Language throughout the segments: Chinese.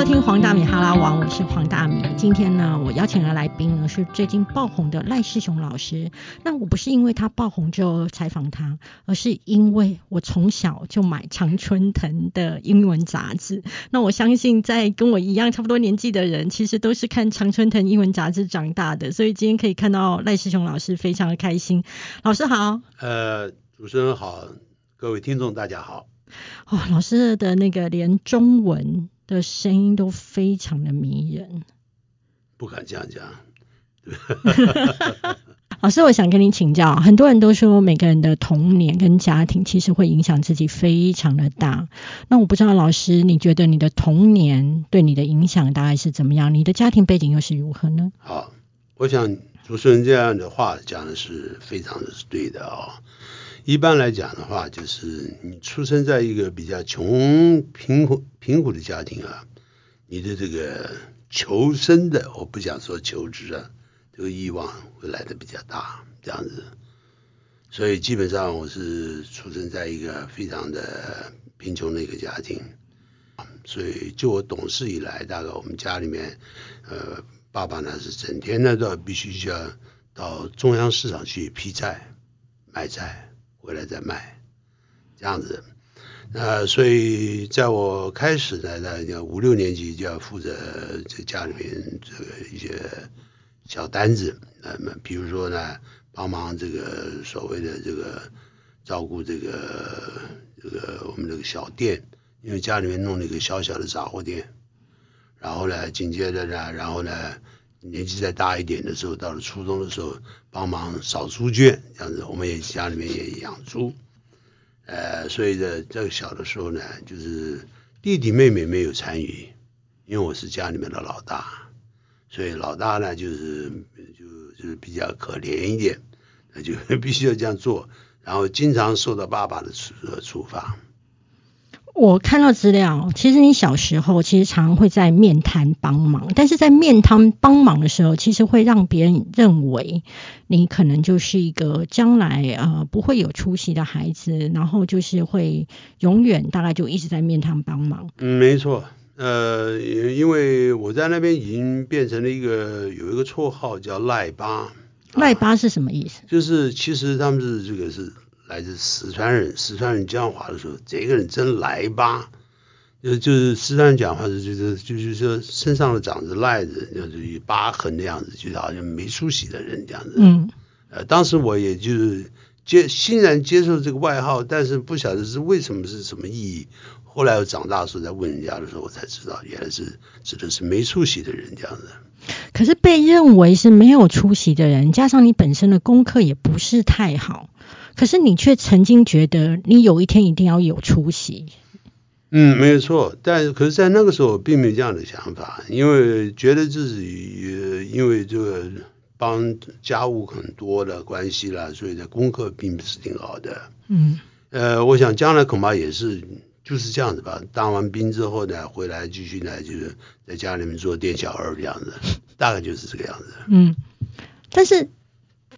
收听黄大米哈拉王，我是黄大米。今天呢，我邀请的来宾呢是最近爆红的赖世雄老师。那我不是因为他爆红就采访他，而是因为我从小就买常春藤的英文杂志。那我相信在跟我一样差不多年纪的人，其实都是看常春藤英文杂志长大的。所以今天可以看到赖世雄老师，非常的开心。老师好。呃，主持人好，各位听众大家好。哦，老师的那个连中文。的声音都非常的迷人，不敢这样讲。老师，我想跟你请教，很多人都说每个人的童年跟家庭其实会影响自己非常的大。那我不知道老师，你觉得你的童年对你的影响大概是怎么样？你的家庭背景又是如何呢？好，我想主持人这样的话讲的是非常的是对的啊。一般来讲的话，就是你出生在一个比较穷贫苦贫苦的家庭啊，你的这个求生的，我不想说求职啊，这个欲望会来的比较大，这样子。所以基本上我是出生在一个非常的贫穷的一个家庭，所以就我懂事以来，大概我们家里面，呃，爸爸呢是整天呢都要必须要到中央市场去批菜卖菜。回来再卖，这样子，那所以在我开始呢，那五六年级就要负责在家里面这个一些小单子，那么比如说呢，帮忙这个所谓的这个照顾这个这个我们这个小店，因为家里面弄了一个小小的杂货店，然后呢，紧接着呢，然后呢。年纪再大一点的时候，到了初中的时候，帮忙扫猪圈这样子，我们也家里面也养猪，呃，所以呢，这个小的时候呢，就是弟弟妹妹没有参与，因为我是家里面的老大，所以老大呢就是就就是比较可怜一点，那就 必须要这样做，然后经常受到爸爸的处处罚。我看到资料，其实你小时候其实常会在面摊帮忙，但是在面摊帮忙的时候，其实会让别人认为你可能就是一个将来呃不会有出息的孩子，然后就是会永远大概就一直在面摊帮忙。嗯，没错，呃，因为我在那边已经变成了一个有一个绰号叫赖巴。赖巴是什么意思？就是其实他们是这个是。来自四川人，四川人讲话的时候，这个人真赖吧，就就是四川人讲话是就是就是说身上的长着癞子，就是有疤痕的样子，就是好像没出息的人这样子。嗯，呃，当时我也就是接欣然接受这个外号，但是不晓得是为什么是什么意义。后来我长大时候在问人家的时候，我才知道原来是指的是没出息的人这样子。可是被认为是没有出息的人，加上你本身的功课也不是太好。可是你却曾经觉得你有一天一定要有出息。嗯，没有错。但可是，在那个时候并没有这样的想法，因为觉得自己也因为这个帮家务很多的关系啦，所以的功课并不是挺好的。嗯。呃，我想将来恐怕也是就是这样子吧。当完兵之后呢，回来继续呢，就是在家里面做店小二这样子，大概就是这个样子。嗯，但是。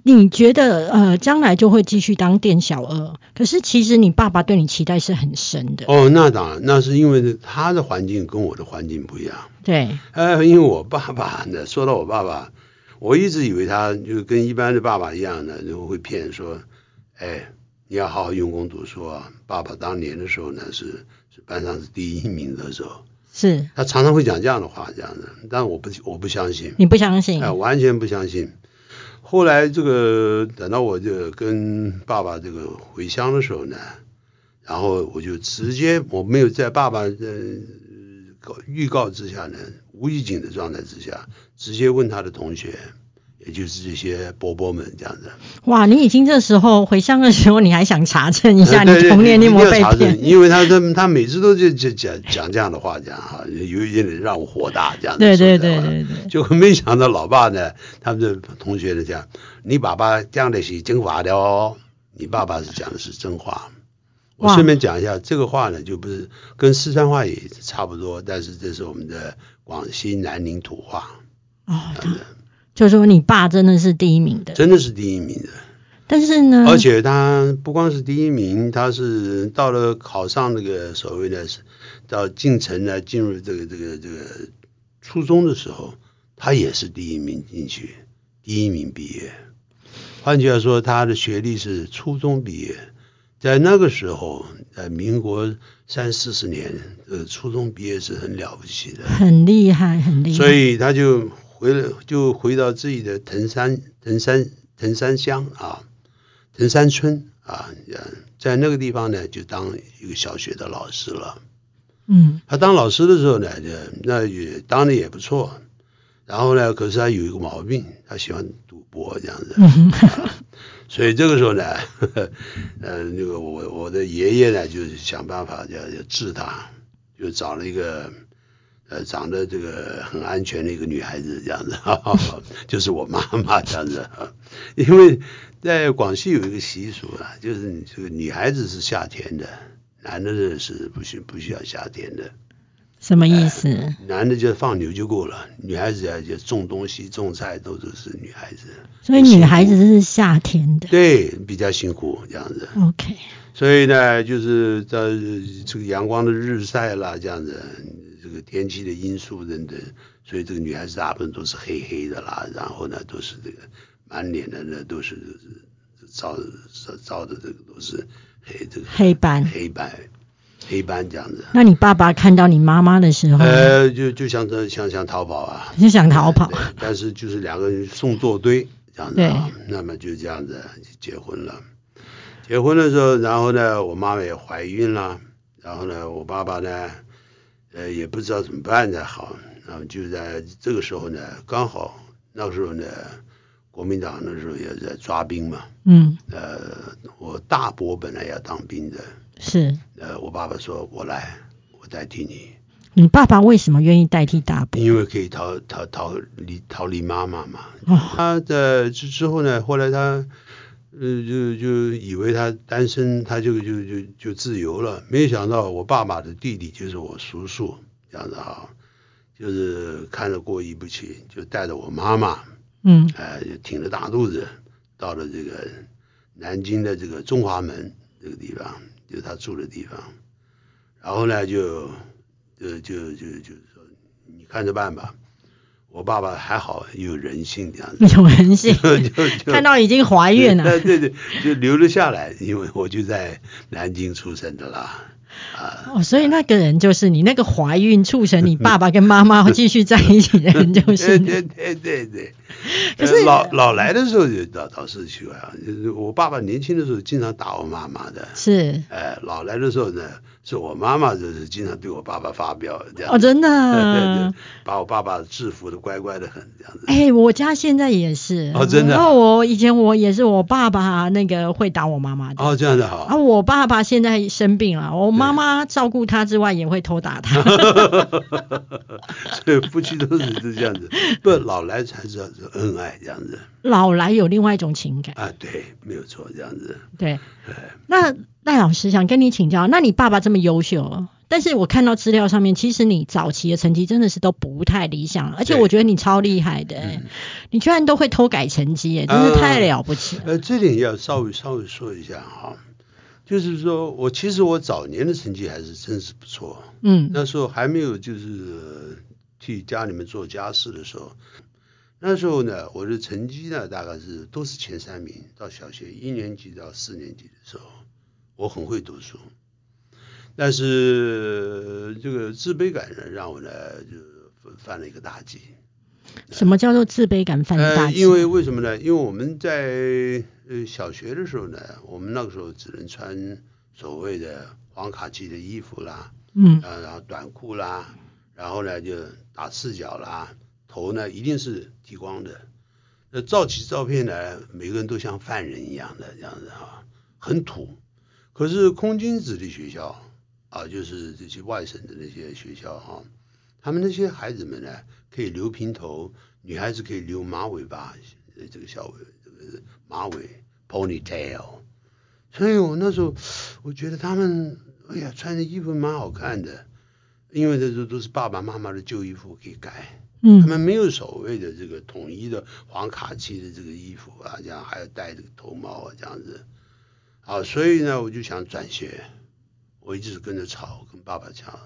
你觉得呃将来就会继续当店小二，可是其实你爸爸对你期待是很深的。哦，那当然，那是因为他的环境跟我的环境不一样。对，呃，因为我爸爸呢，说到我爸爸，我一直以为他就跟一般的爸爸一样的，就会骗说，哎，你要好好用功读书啊。爸爸当年的时候呢，是是班上是第一名的时候，是他常常会讲这样的话，这样的，但我不我不相信，你不相信？哎，完全不相信。后来这个等到我就跟爸爸这个回乡的时候呢，然后我就直接我没有在爸爸的预告之下呢，无预警的状态之下，直接问他的同学。也就是这些伯伯们这样子。哇，你已经这时候回乡的时候，你还想查证一下你童年你有没有被骗？因为他他他每次都就就讲讲这样的话，讲哈，有一点让我火大这样子。对对对对对。就没想到老爸呢，他们的同学呢讲，你爸爸讲的是真话的哦，你爸爸是讲的是真话。我顺便讲一下，这个话呢，就不是跟四川话也差不多，但是这是我们的广西南宁土话。哦。就说你爸真的是第一名的，真的是第一名的。但是呢，而且他不光是第一名，他是到了考上那个所谓的到进城来，进入这个这个这个初中的时候，他也是第一名进去，第一名毕业。换句话说，他的学历是初中毕业，在那个时候，在民国三四十年，呃，初中毕业是很了不起的。很厉害，很厉害。所以他就回了，就回到自己的藤山藤山藤山乡啊，藤山村啊，呃在那个地方呢，就当一个小学的老师了。嗯他当老师的时候呢，就那也当的也不错。然后呢，可是他有一个毛病，他喜欢赌博这样子。嗯啊所以这个时候呢，呵 呵呃，那个我我的爷爷呢，就是想办法要要治他，就找了一个呃长得这个很安全的一个女孩子这样子，哈 哈就是我妈妈这样子啊。因为在广西有一个习俗啊，就是你这个女孩子是夏天的，男的呢是不需不需要夏天的。什么意思？男的就放牛就够了，女孩子啊就种东西、种菜都都是女孩子。所以女孩子是夏天的。对，比较辛苦这样子。OK，所以呢，就是在这个阳光的日晒啦，这样子，这个天气的因素等等，所以这个女孩子大部分都是黑黑的啦，然后呢都是这个满脸的呢都是照照照的这个都是黑这个黑斑。黑斑黑斑这样子。那你爸爸看到你妈妈的时候，呃，就就想着想想逃跑啊，就想逃跑。但是就是两个人送作堆这样子啊，那么就这样子就结婚了。结婚的时候，然后呢，我妈妈也怀孕了，然后呢，我爸爸呢，呃，也不知道怎么办才好，然后就在这个时候呢，刚好那个时候呢，国民党那时候也在抓兵嘛，嗯，呃，我大伯本来要当兵的，是呃，我爸爸说我来，我代替你。你爸爸为什么愿意代替大伯？因为可以逃逃逃离逃离妈妈嘛。哦，他的之之后呢，后来他呃就就以为他单身，他就就就就自由了。没想到我爸爸的弟弟就是我叔叔这样子啊，就是看着过意不去，就带着我妈妈，嗯哎、就挺着大肚子到了这个南京的这个中华门这个地方，就是他住的地方。然后呢，就就就就就说，你看着办吧。我爸爸还好有人性这样子，有人性，就就就。看到已经怀孕了。对对对，就留了下来，因为我就在南京出生的啦，啊，哦，所以那个人就是你那个怀孕促成你爸爸跟妈妈继续在一起的人，就是你。对对对对对。可是呃老老来的时候就倒倒是奇怪啊，就是我爸爸年轻的时候经常打我妈妈的，是。哎，老来的时候呢，是我妈妈就是经常对我爸爸发飙这样哦，真的对。把我爸爸制服的乖乖的很这样子。哎、我家现在也是哦真的啊然后我以前我也是我爸爸那个会打我妈妈的。哦，这样子好啊，。我爸爸现在生病了，我妈妈照顾他之外也会偷打他。所以夫妻都是是这样子，不老来才知道是恩爱这样子老来有另外一种情感，啊，对，没有错，这样子。对。哎那赖老师想跟你请教，那你爸爸这么优秀，但是我看到资料上面，其实你早期的成绩真的是都不太理想，而且我觉得你超厉害的、嗯。你居然都会偷改成绩，哎，真是太了不起了。呃，这点要稍微稍微说一下哈，就是说我其实我早年的成绩还是真是不错，嗯。那时候还没有就是呃替家里面做家事的时候，那时候呢，我的成绩呢大概是都是前三名，到小学一年级到四年级的时候，我很会读书，但是这个自卑感呢，让我呢就犯了一个大忌。什么叫做自卑感犯大呃，忌？因为为什么呢？因为我们在呃小学的时候呢，我们那个时候只能穿所谓的黄卡其的衣服啦，嗯啊，然后短裤啦，然后呢就打赤脚啦，头呢一定是剃光的。那照起照片来，每个人都像犯人一样的这样子啊、很土。可是空军子弟学校啊，就是这些外省的那些学校哈、他们那些孩子们呢，可以留平头，女孩子可以留马尾巴，呃这个小尾这个马尾 ponytail。所以我那时候我觉得他们，哎呀，穿的衣服蛮好看的，因为这都都是爸爸妈妈的旧衣服可以改。嗯他们没有所谓的这个统一的黄卡其的这个衣服啊，这样还要戴这个头帽啊，这样子。啊，所以呢，我就想转学，我一直跟着吵，跟爸爸讲，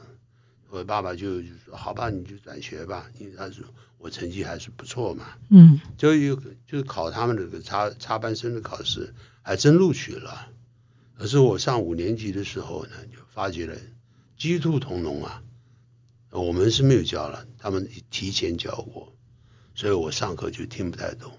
我爸爸就就说好吧，你就转学吧，因为他说我成绩还是不错嘛，嗯就有就是考他们这个插插班生的考试，还真录取了。可是我上五年级的时候呢，就发觉了鸡兔同笼啊，我们是没有教了，他们提前教过，所以我上课就听不太懂。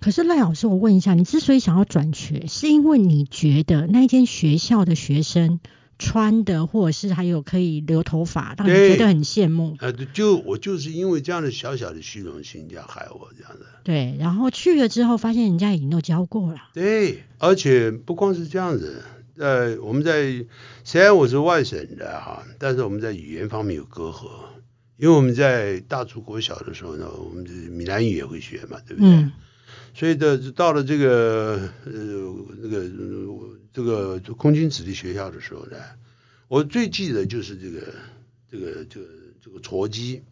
可是赖老师，我问一下，你之所以想要转学，是因为你觉得那间学校的学生穿的，或者是还有可以留头发，让你觉得很羡慕？呃，就我就是因为这样的小小的虚荣心，这样害我这样的。对，然后去了之后，发现人家已经都教过了。对，而且不光是这样子，呃，我们在虽然我是外省的哈，但是我们在语言方面有隔阂，因为我们在大竹国小的时候呢，我们就是闽南语也会学嘛，对不对？嗯所以的到了这个呃那个呃这个空军子弟学校的时候呢，我最记得就是这个这个这个这个戳鸡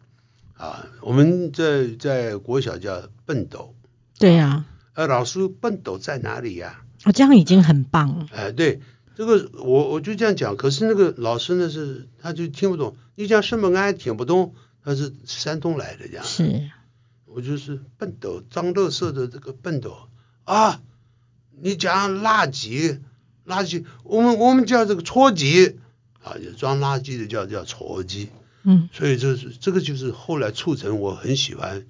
啊，我们在在国小叫笨斗，对呀、呃，老师笨斗在哪里呀、哦，这样已经很棒了。哎，对，这个我我就这样讲，可是那个老师呢是他就听不懂，你讲什么俺也听不懂，他是山东来的这样，是，我就是笨斗，张乐色的这个笨斗啊，你讲垃圾，垃圾，我们我们叫这个撮箕啊，就装垃圾的叫叫撮箕，嗯，所以这是这个就是后来促成我很喜欢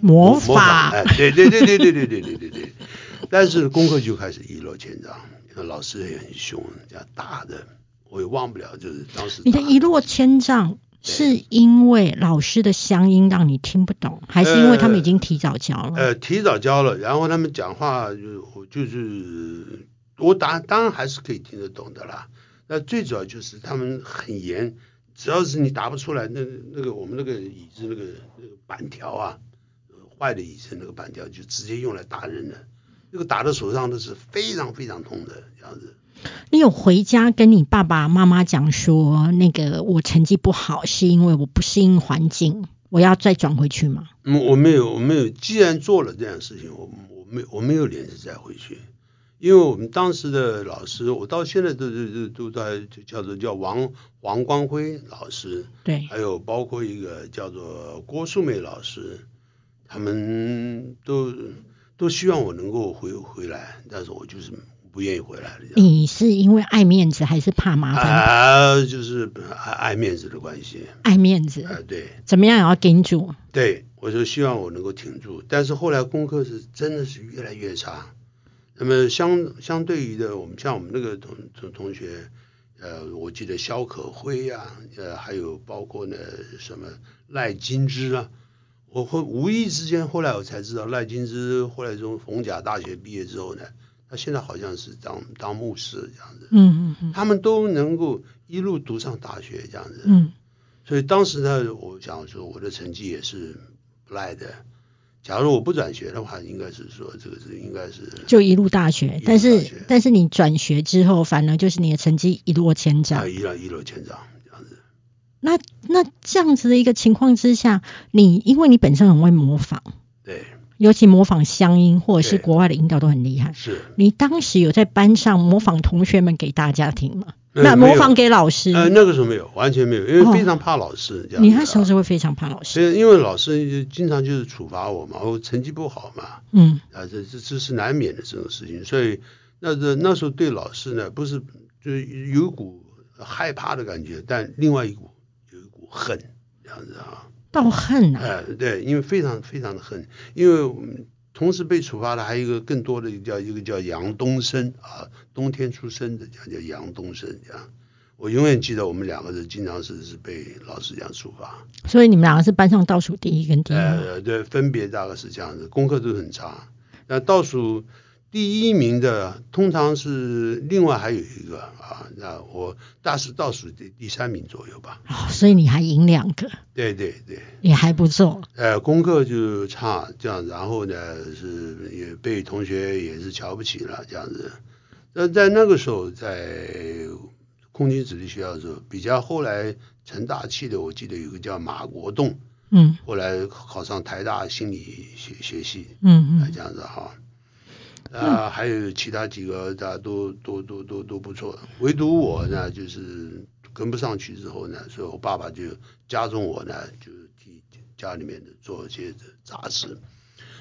魔模法，哎，对对对对对对对对对对。但是功课就开始一落千丈，老师也很凶，这样打的，我也忘不了，就是当时你的一落千丈是因为老师的乡音让你听不懂，还是因为他们已经提早教了？呃提早教了，然后他们讲话就就是我当当然还是可以听得懂的啦。那最主要就是他们很严，只要是你答不出来，那那个我们那个椅子那个那个板条啊，呃坏的椅子那个板条就直接用来打人的，那个打到手上都是非常非常痛的样子。你有回家跟你爸爸妈妈讲说，那个我成绩不好是因为我不适应环境，我要再转回去吗？嗯，我没有，我没有。既然做了这样的事情，我我没我没有脸子再回去，因为我们当时的老师，我到现在都都都都在就叫做叫王王光辉老师，对，还有包括一个叫做郭素梅老师，他们都都希望我能够回回来，但是我就是不愿意回来了。你是因为爱面子还是怕麻烦？啊，就是爱爱面子的关系，爱面子，啊，对。怎么样也要顶住。对，我就希望我能够挺住，但是后来功课是真的是越来越差。那么相相对于的，我们像我们那个同同同学，呃，我记得肖可辉啊，呃，还有包括呢什么赖金枝啊，我会无意之间后来我才知道赖金枝后来从逢甲大学毕业之后呢，他现在好像是当当牧师这样子，嗯嗯嗯他们都能够一路读上大学这样子。嗯，所以当时呢，我想说我的成绩也是不赖的。假如我不转学的话，应该是说这个是应该是就一路大学但是但是你转学之后，反而就是你的成绩一落千丈啊。一落一落千丈这样子。那那这样子的一个情况之下，你因为你本身很会模仿，对，尤其模仿乡音或者是国外的音调都很厉害。是。你当时有在班上模仿同学们给大家听吗？那模仿给老师，呃，那个时候没有，完全没有，因为哦非常怕老师这样。你那时候是会非常怕老师。因为老师经常就是处罚我嘛，我成绩不好嘛，嗯啊，这这这是难免的这种事情，所以那这那时候对老师呢，不是就是有一股害怕的感觉，但另外一股有一股恨这样子啊。到恨啊，哎，对，因为非常非常的恨，因为我们同时被处罚的还有一个更多的叫一个叫杨东升啊，冬天出生的叫叫杨东升这样。我永远记得我们两个人经常是是被老师这样处罚，所以你们两个是班上倒数第一跟第二。呃，对，分别大概是这样子，功课都很差。那倒数第一名的通常是另外还有一个啊，那我大是倒数第第三名左右吧。哦，所以你还赢两个，对对对。也还不错。呃，功课就差这样，然后呢是也被同学也是瞧不起了这样子。那在那个时候，在空军子弟学校的时候，比较后来成大器的，我记得有个叫马国栋，嗯后来考上台大心理学学系，嗯嗯啊这样子哈。啊，还有其他几个大家都都都都都不错，唯独我呢，就是跟不上去之后呢，所以我爸爸就加重我呢，就替家里面的做一些杂事。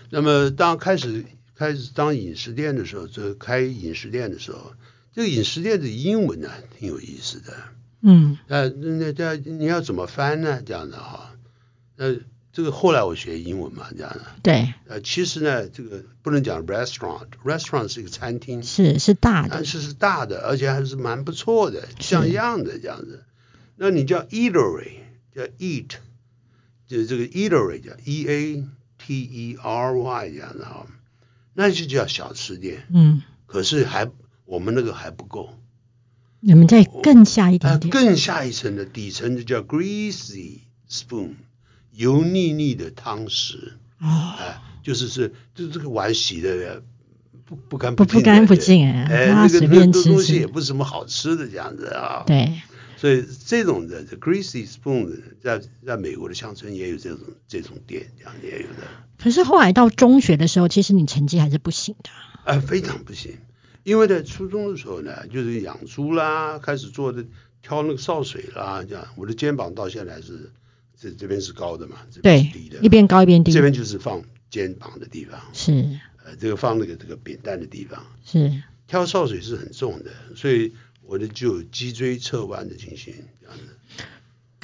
那么当开始开始当饮食店的时候，这开饮食店的时候，这个饮食店的英文呢挺有意思的。嗯那，那这你要怎么翻呢？这样的哈，呃，这个后来我学英文嘛，这样的。对，呃，其实呢，这个不能讲 restaurant，restaurant 是一个餐厅，是是大的。但，是是大的，而且还是蛮不错的，像样的这样子。那你叫 eatery，叫 eat，就这个 eatery 叫 e a t e r y 这样的哈，那就叫小吃店。嗯，可是还我们那个还不够，你们再更下一啊，点。点，更下一层的底层就叫 greasy spoon，油腻腻的汤匙。哦，哎，就是是，就这个碗洗的不不干不净，不干不净哎哎，那个随便吃那个东西也不是什么好吃的这样子啊。，对，所以这种的这 greasy spoon 在在美国的乡村也有这种这种店，这样也有的，可是后来到中学的时候，其实你成绩还是不行的，哎，非常不行。因为在初中的时候呢，就是养猪啦，开始做的挑那个潲水啦，这样我的肩膀到现在是这这边是高的嘛，这边对是低的，，一边高一边低。这，边就是放肩膀的地方，是。呃，这个放那个这个扁担的地方。是，挑潲水是很重的，所以我的就有脊椎侧弯的情形，这样子。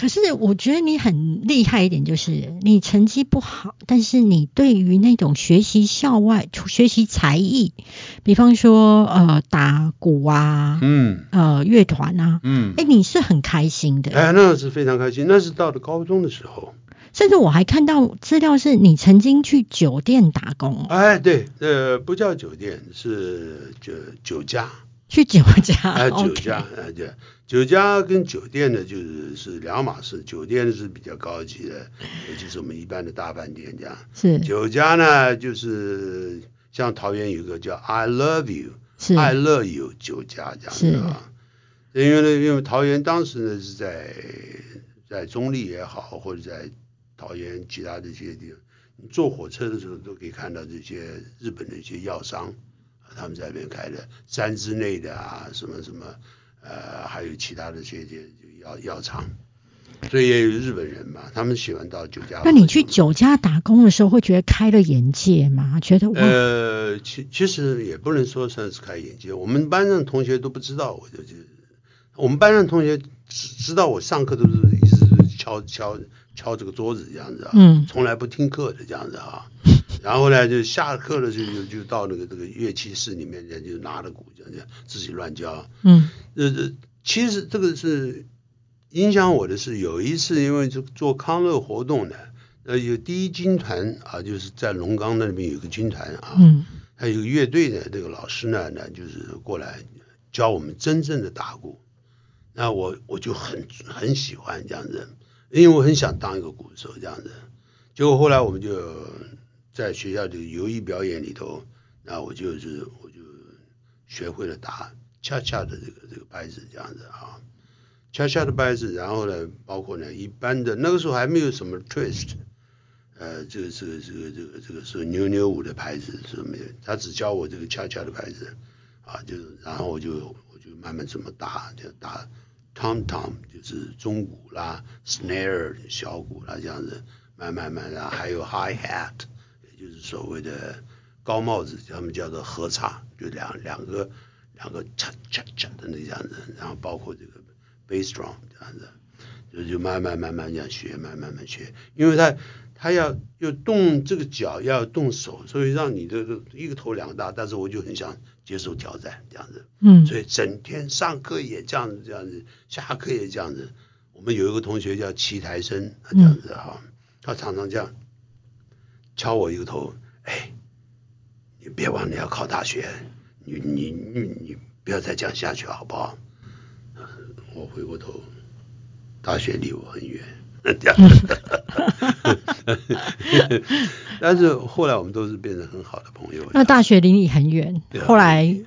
可是我觉得你很厉害一点，就是你成绩不好，但是你对于那种学习校外、学习才艺，比方说呃打鼓啊，嗯呃乐团啊，嗯，哎，你是很开心的。哎，那是非常开心。那是到了高中的时候，甚至我还看到资料是你曾经去酒店打工，哎，对，呃，不叫酒店，是酒酒家，去酒家，哎，酒家，哎，对，酒家跟酒店呢，就是是两码事。酒店是比较高级的，也就是我们一般的大饭店这样。是酒家呢，就是像桃园有个叫 I Love You。是爱乐有酒家这样的啊。因为呢，因为桃园当时呢是在在中立也好，或者在桃园其他的一些地方，你坐火车的时候都可以看到这些日本的一些药商，啊他们在那边开的三之内的啊，什么什么呃，还有其他的这些药药厂，所以也有日本人嘛，他们喜欢到酒家。那你去酒家打工的时候，会觉得开了眼界吗？觉得哇，呃，其其实也不能说算是开眼界，我们班上同学都不知道，我就就我们班上同学只知道我上课都是一直是敲敲敲这个桌子这样子啊，嗯从来不听课的这样子啊。然后呢，就下课了就就就到那个这个乐器室里面，就拿着鼓这样这样自己乱教。嗯呃呃，其实这个是影响我的是有一次，因为做做康乐活动呢，呃，有第一军团啊，就是在龙岗那边有个军团啊，嗯还有个乐队的这个老师呢，呢就是过来教我们真正的打鼓。那我我就很很喜欢这样子，因为我很想当一个鼓手这样子。结果后来我们就在学校的游艺表演里头，那我就是我就学会了打恰恰的这个这个拍子这样子啊，恰恰的拍子，然后呢，包括呢一般的那个时候还没有什么 twist，呃，这个这个这个这个这个是扭扭舞的拍子是没有，他只教我这个恰恰的拍子啊，就是然后我就我就慢慢怎么打，就打 tom tom 就是中鼓啦，snare 小鼓啦这样子，慢慢慢然后还有 high hat，就是所谓的高帽子，他们叫做合唱，就两两个两个嚓嚓嚓的那样子，然后包括这个 bass drum 这样子。就就慢慢慢慢这样学，慢慢慢慢学，因为他他要要动这个脚，要动手，所以让你这个一个头两个大，但是我就很想接受挑战这样子，嗯所以整天上课也这样子这样子，下课也这样子。我们有一个同学叫齐台生，这样子哈，他常常这样敲我一个头，哎，你别忘了要考大学，你你你你不要再这样下去好不好？呃我回过头，大学离我很远。但是后来我们都是变成很好的朋友。那大学离你很远后来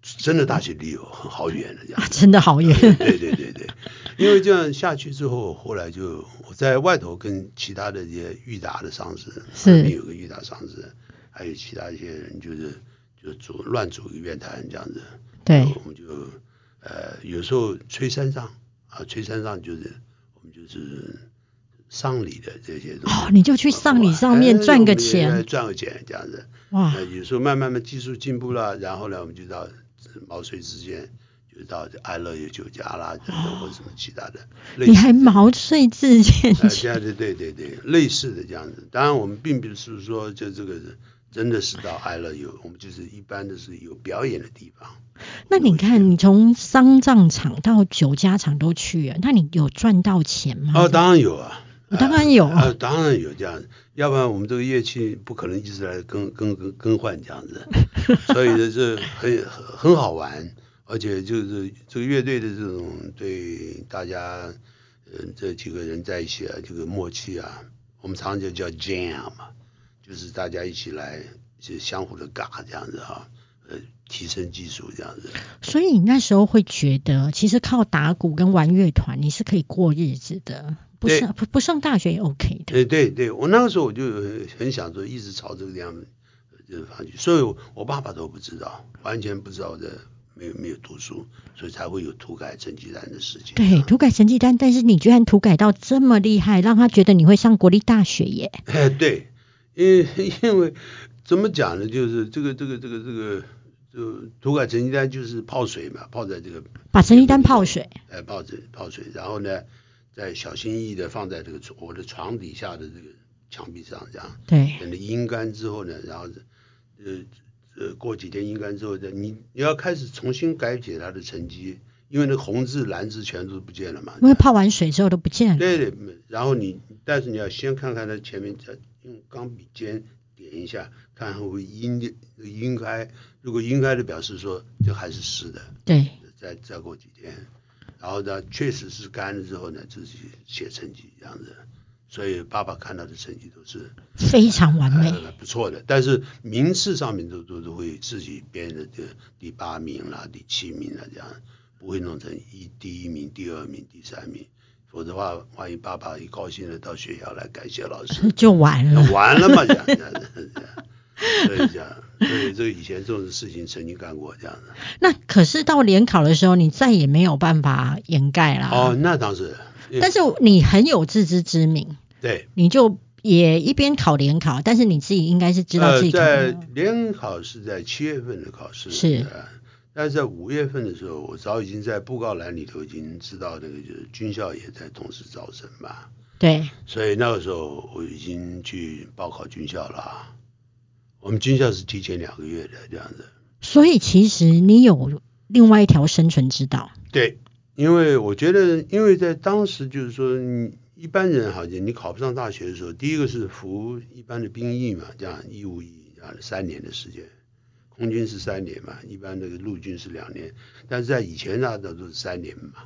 真的大学离我很好远的这样啊。真的好远，对对对对，因为这样下去之后，后来就我在外头跟其他的一些裕达的上司，是有个裕达上司，还有其他一些人，就是就组乱组一个乐团这样子。对，我们就呃有时候吹山上啊，吹山上就是我们就是丧礼的这些东西。哦，你就去丧礼上面赚个钱，赚个钱这样子。哇，有时候慢慢慢技术进步了，然后呢，我们就到毛遂自荐。就到爱乐有酒家啦，或者什么其他的。你还毛遂自荐去？对对对对，类似的这样子。当然，我们并不是说就这个真的是到爱乐有，我们就是一般的是有表演的地方。那你看，你从丧葬场到酒家场都去，那你有赚到钱吗？哦，当然有啊，当然有啊，当然有这样。要不然我们这个乐器不可能一直来更更更更换这样子，所以呢，这很很好玩。而且就是这个乐队的这种对大家，嗯，这几个人在一起啊，这个默契啊，我们常常就叫 jam 嘛，就是大家一起来就相互的嘎这样子哈，呃，提升技术这样子。所以你那时候会觉得，其实靠打鼓跟玩乐团，你是可以过日子的，不上不不上大学也 OK 的。对对对，我那个时候我就很想说，一直朝这个样子就是方去，所以我爸爸都不知道，完全不知道的。没有没有读书，所以才会有涂改成绩单的事情。对，涂改成绩单，但是你居然涂改到这么厉害，让他觉得你会上国立大学耶？哎，对，因为 因为怎么讲呢？就是这个这个这个这个，就涂改成绩单就是泡水嘛，泡在这个把成绩单泡水，哎，泡水泡水，然后呢，再小心翼翼的放在这个我的床底下的这个墙壁上，这样对，等阴干之后呢，然后呃。呃，过几天阴干之后，再你你要开始重新改写它的成绩，因为那红字蓝字全都不见了嘛。因为泡完水之后都不见了。对对，然后你，但是你要先看看它前面，再用钢笔尖点一下，看会不会阴阴开。如果阴开的表示说这还是湿的。对。再再过几天，然后呢，确实是干了之后呢，自己写成绩这样子。所以爸爸看到的成绩都是非常完美，不错的。但是名次上面都都都会自己编的，这第八名啦、第七名啦这样，不会弄成一第一名、第二名、第三名。否则的话，万一爸爸一高兴了到学校来感谢老师，就完了，完了嘛这样。所以这样，所以这个以前这种事情曾经干过这样的。那可是到联考的时候，你再也没有办法掩盖了。哦，那倒是。但是你很有自知之明。对，你就也一边考联考，但是你自己应该是知道自己。在联考是在七月份的考试，是。但是在五月份的时候，我早已经在布告栏里头已经知道那个就是军校也在同时招生嘛。对。所以那个时候我已经去报考军校了。我们军校是提前两个月的这样子。所以其实你有另外一条生存之道。对，因为我觉得，因为在当时就是说你。一般人好像你考不上大学的时候，第一个是服一般的兵役嘛，这样义务役啊，三年的时间，空军是三年嘛，一般那个陆军是两年，但是在以前那都都是三年嘛。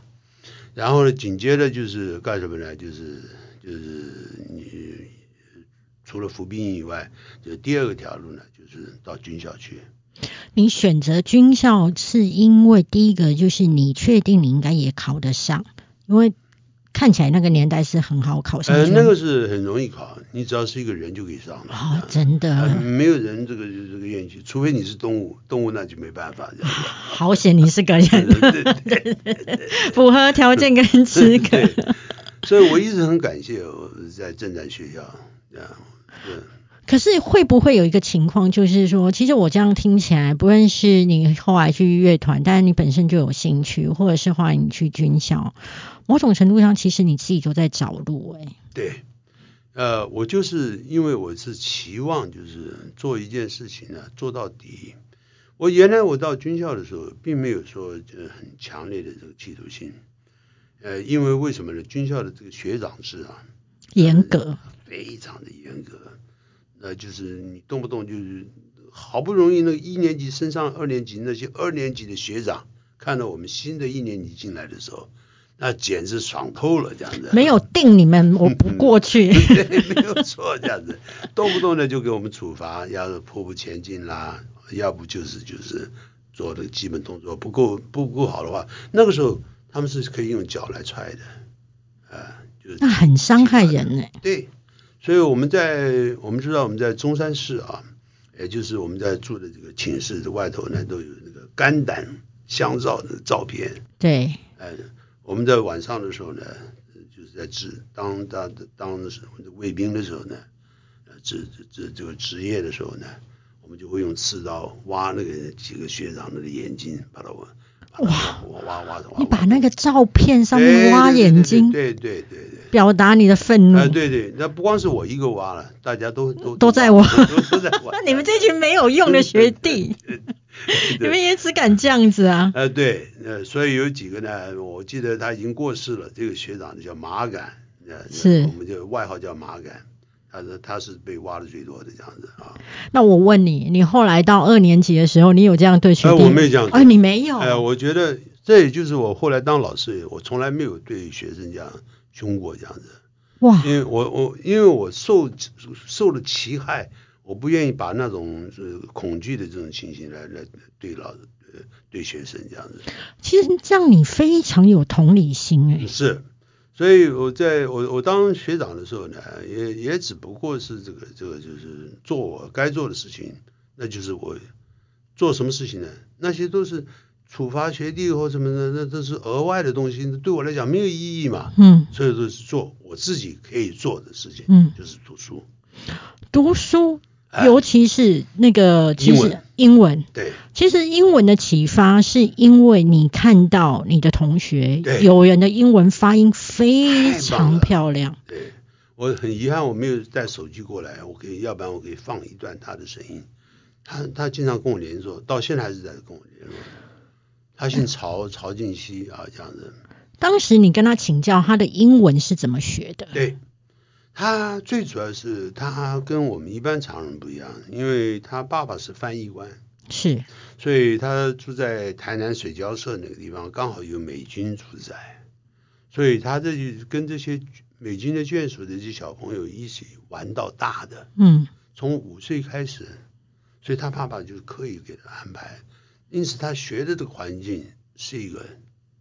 然后呢，紧接着就是干什么呢？就是就是你除了服兵役以外，就第二个条路呢，就是到军校去。你选择军校是因为第一个就是你确定你应该也考得上，因为。看起来那个年代是很好考上。呃，那个是很容易考，你只要是一个人就可以上了。哦，真的。没有人这个就这个愿意去，除非你是动物，动物那就没办法。好险你是个人，符合条件跟资格。所以我一直很感谢我在正在学校这样。可是会不会有一个情况，就是说，其实我这样听起来，不论是你后来去乐团，但是你本身就有兴趣，或者是后来你去军校，某种程度上，其实你自己都在找路，哎。对，呃，我就是因为我是期望，就是做一件事情呢，做到底。我原来我到军校的时候，并没有说就很强烈的这个企图心，呃，因为为什么呢？军校的这个学长制啊，严格，非常的严格。那就是你动不动就是好不容易那个一年级升上二年级，那些二年级的学长看到我们新的一年级进来的时候，那简直爽透了，这样子。没有定你们，我不过去。没有错，这样子，动不动的就给我们处罚，要破步前进啦，要不就是就是做的基本动作不够不够好的话，那个时候。他们是可以用脚来踹的，啊、就是那很伤害人呢。对，所以我们在我们知道我们在中山市啊，也就是我们在住的这个寝室的外头呢，都有那个肝胆相照的照片。对，呃，我们在晚上的时候呢，就是在治当当当卫兵的时候呢，呃，值值这个职业的时候呢，我们就会用刺刀挖那个几个学长的眼睛，把它挖哇挖挖挖挖。你把那个照片上面挖眼睛，对对对对，表达你的愤怒。哎，对对，那不光是我一个挖了，大家都都都在挖，都都在挖。那你们这群没有用的学弟，你们也只敢这样子啊？呃，对，呃，所以有几个呢，我记得他已经过世了，这个学长叫马杆，呃，是，我们就外号叫马杆。他是他是被挖的最多的这样子啊。那我问你，你后来到二年级的时候，你有这样对学弟？呃，我没有这样。啊，你没有？哎、呃，我觉得这也就是我后来当老师，我从来没有对学生这样凶过这样子。哇！因为我我因为我受受了其害，我不愿意把那种呃恐惧的这种情形来来对老呃对学生这样子。其实这样你非常有同理心哎。是。所以我在我我当学长的时候呢，也也只不过是这个这个就是做我该做的事情，那就是我做什么事情呢？那些都是处罚学弟或什么的，那都是额外的东西，对我来讲没有意义嘛。嗯。所以都是做我自己可以做的事情，嗯，就是读书。读书，尤其是那个其实英文，对。其实英文的启发是因为你看到你的同学对有人的英文发音非常漂亮。对，我很遗憾我没有带手机过来，我可以，要不然我可以放一段他的声音。他他经常跟我联络，到现在还是在跟我联络。他姓曹，曹静熙啊，这样子。当时你跟他请教他的英文是怎么学的？对，他最主要是他跟我们一般常人不一样，因为他爸爸是翻译官，是，所以他住在台南水交社那个地方，刚好有美军住在，所以他这就跟这些美军的眷属的这些小朋友一起玩到大的，嗯，从五岁开始，所以他爸爸就刻意给他安排，因此他学的这个环境是一个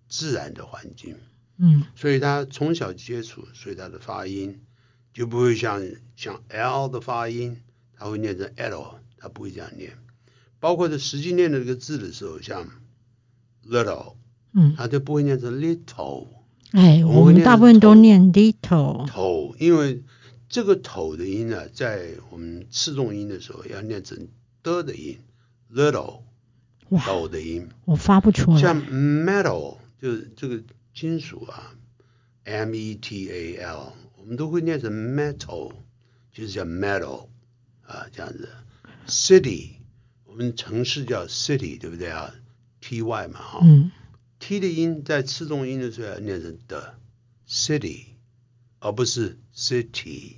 自然的环境，嗯，所以他从小接触，所以他的发音就不会像像 L 的发音，它会念成 l，它不会这样念。包括在实际念的这个字的时候，像 little，嗯，它就不会念成 little。哎，我们大部分都念念 little，头，因为这个头的音呢，在我们次重音的时候要念成的的音，little，哇，头的音。我发不出来。像 metal 就是这个金属啊，M E T A L，我们都会念成 metal，就是叫 metal 啊，这样子。City，我们城市叫 city，对不对啊？T Y 嘛，哈、嗯，T 的音在次重音的时候要念成的 city，而不是 city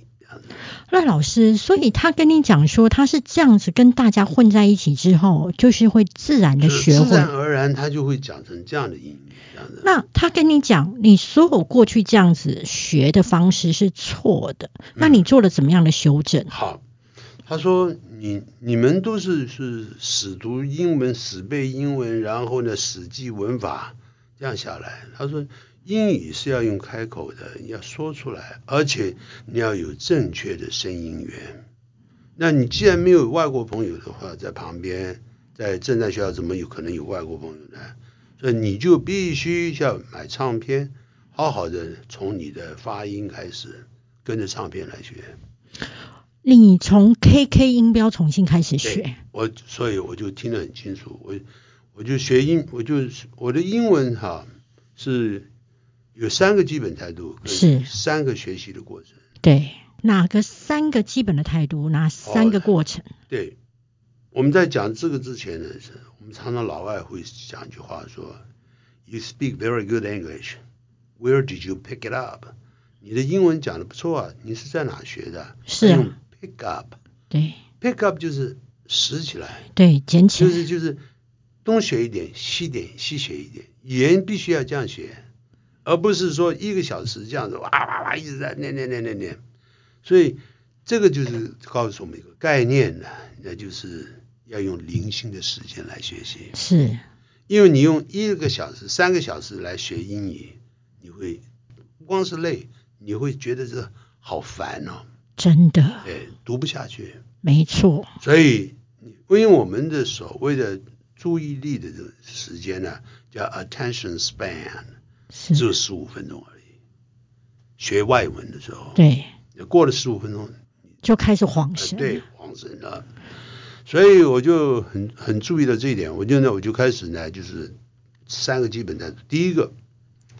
赖老师，所以他跟你讲说他是这样子跟大家混在一起之后，就是会自然的学会。自然而然他就会讲成这样的音，这样子。那他跟你讲，你所有过去这样子学的方式是错的，那你做了怎么样的修正？好，他说你你们都是是死读英文、死背英文，然后呢死记文法这样下来。他说英语是要用开口的，你要说出来，而且你要有正确的声音源。那你既然没有外国朋友的话，在旁边，在正在学校怎么有可能有外国朋友呢？所以你就必须要买唱片，好好的从你的发音开始，跟着唱片来学。你从 KK 音标重新开始学，我所以我就听得很清楚，我我就学英，我就我的英文哈是有三个基本态度，是三个学习的过程。对，哪个三个基本的态度，哪三个过程？对，我们在讲这个之前呢，是我们常常老外会讲一句话说：“You speak very good English. Where did you pick it up？” 你的英文讲的不错啊，你是在哪学的？是啊用 pick up。对 pick up 就是拾起来。对，捡起就来。是就是东学一点，西点西学一点，语言必须要这样学，而不是说一个小时这样子哇哇哇一直在念念念念念。所以这个就是告诉我们一个概念呢，那就是要用零星的时间来学习。是，因为你用一个小时、三个小时来学英语，你会不光是累，你会觉得这好烦哦，真的，哎，读不下去。没错，所以，因为我们的所谓的注意力的这个时间呢，叫 attention span，只是，有十五分钟而已。学外文的时候，对，过了十五分钟，就开始晃呃神，对，晃神了。所以我就很很注意到这一点，我就呢我就开始呢就是三个基本态度。第一个，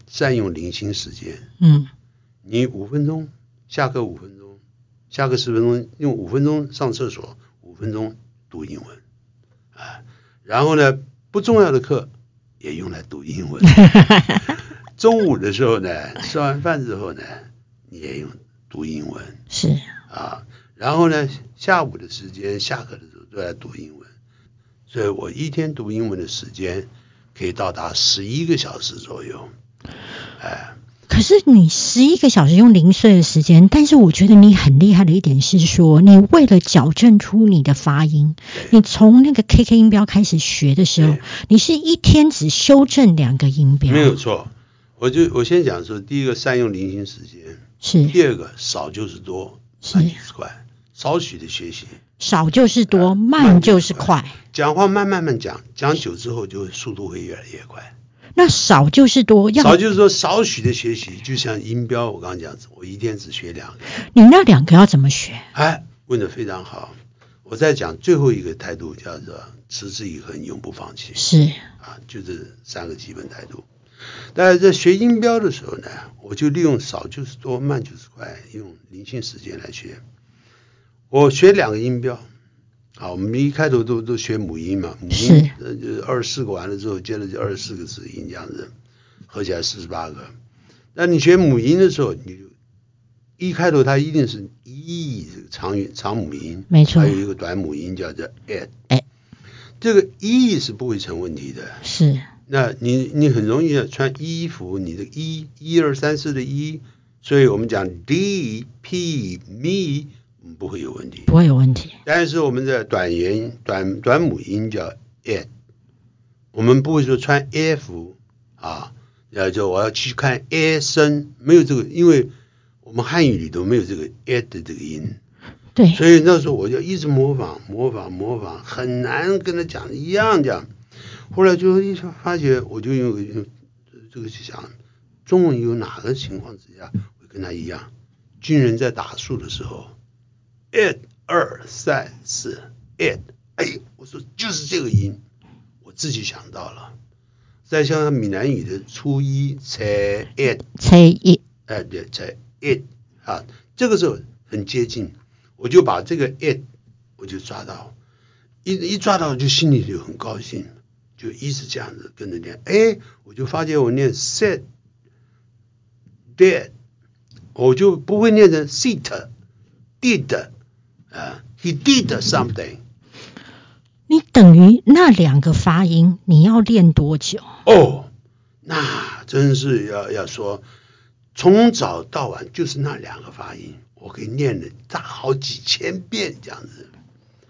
占用零星时间，嗯，你五分钟下课五分钟，下课十分钟，用五分钟上厕所，五分钟读英文，啊，然后呢不重要的课也用来读英文。中午的时候呢，吃完饭之后呢，你也用读英文。是，啊，然后呢，下午的时间下课的时候都在读英文，所以我一天读英文的时间可以到达十一个小时左右。哎，可是你十一个小时用零碎的时间，但是我觉得你很厉害的一点是说，你为了矫正出你的发音，你从那个 KK 音标开始学的时候，你是一天只修正两个音标，没有错。我就我先讲说，第一个善用零星时间，是第二个少就是多，是慢就是快，少许的学习，少就是多，慢就是快。讲话慢慢慢讲，讲久之后就会速度会越来越快。那少就是多，要少就是说少许的学习，就像音标，我刚刚讲，我一天只学两个。你那两个要怎么学？哎，问的非常好。我在讲最后一个态度，叫做持之以恒，永不放弃是啊，就这三个基本态度。但是在学音标的时候呢，我就利用少就是多，慢就是快，用零星时间来学。我学两个音标，啊，我们一开头都都学母音嘛，母是音呃就是二十四个完了之后，接着就二十四个子音这样子，合起来四十八个。那你学母音的时候，你就一开头它一定是一这个长音长母音，没错还有一个短母音叫做哎这个一是不会成问题的。是那你你很容易穿衣服，你的一一二三四的一，所以我们讲 D P me 嗯不会有问题。不会有问题。但是我们的短元短短母音叫 at，我们不会说穿 f 啊，呃，就我要去看 a 声，没有这个，因为我们汉语里头没有这个 at 的这个音，对，所以那时候我就一直模仿模仿模仿，很难跟他讲一样讲。后来就一发觉，我就用用这个去想，中文有哪个情况之下会跟他一样？军人在打数的时候，it 二三四 it，哎，我说就是这个音，我自己想到了。再像闽南语的初一才 it，猜一哎对，才 it 啊，这个时候很接近，我就把这个 it 我就抓到，一一抓到就心里就很高兴，就一直这样子跟着念，哎，我就发现我念 said did，我就不会念成 sit did 啊，he did something。你等于那两个发音，你要练多久？哦，那真是要要说，从早到晚就是那两个发音，我可以念了大好几千遍这样子，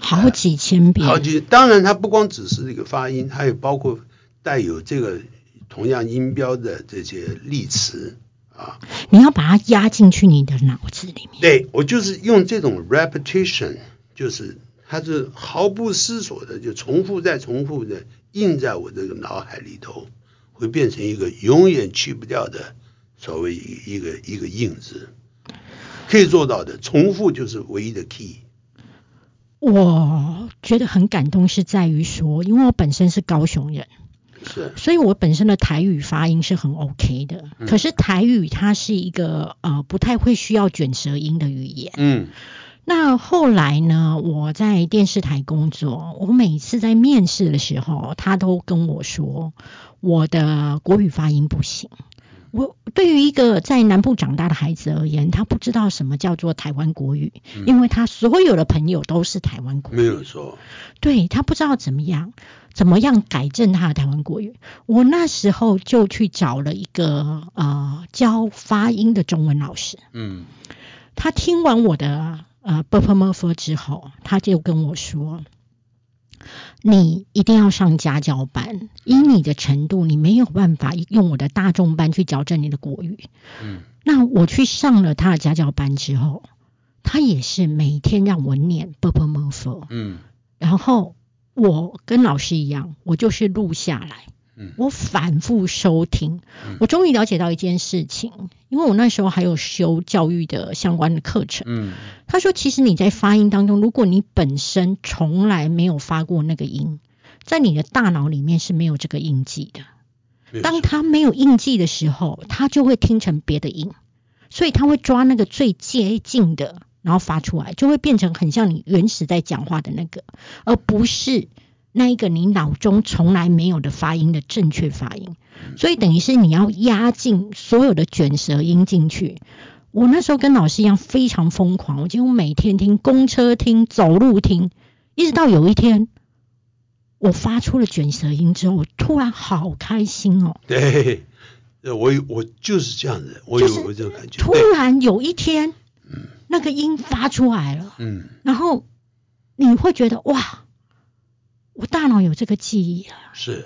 好几千遍。好几。当然，它不光只是这个发音，还有包括带有这个同样音标的这些例词啊。你要把它压进去你的脑子里面。对我就是用这种 repetition，就是它是毫不思索的就重复再重复的印在我这个脑海里头，会变成一个永远去不掉的所谓一一个一个印子，可以做到的。重复就是唯一的 key。我觉得很感动，是在于说，因为我本身是高雄人，是所以我本身的台语发音是很 OK 的。嗯可是台语它是一个呃不太会需要卷舌音的语言。嗯那后来呢，我在电视台工作，我每次在面试的时候，他都跟我说我的国语发音不行。我对于一个在南部长大的孩子而言，他不知道什么叫做台湾国语，嗯因为他所有的朋友都是台湾国语。没有错。对他不知道怎么样，怎么样改正他的台湾国语。我那时候就去找了一个呃教发音的中文老师，嗯他听完我的呃 b u r p l e m u r f 之后，他就跟我说：“你一定要上家教班，以你的程度，你没有办法用我的大众班去矫正你的国语。嗯，那我去上了他的家教班之后，他也是每天让我念 b b m f，嗯然后我跟老师一样，我就是录下来。嗯我反复收听嗯，我终于了解到一件事情，因为我那时候还有修教育的相关的课程。嗯他说，其实你在发音当中，如果你本身从来没有发过那个音，在你的大脑里面是没有这个印记的。当他没有印记的时候，他就会听成别的音，所以他会抓那个最接近的，然后发出来，就会变成很像你原始在讲话的那个，而不是那一个你脑中从来没有的发音的正确发音。所以等于是你要压进所有的卷舌音进去。我那时候跟老师一样非常疯狂，我几乎每天听公车听、走路听，一直到有一天。我发出了卷舌音之后，我突然好开心哦！对，呃我有我就是这样子，我有就是我这种感觉。突，然有一天，嗯那个音发出来了，嗯然后你会觉得哇，我大脑有这个记忆了，是，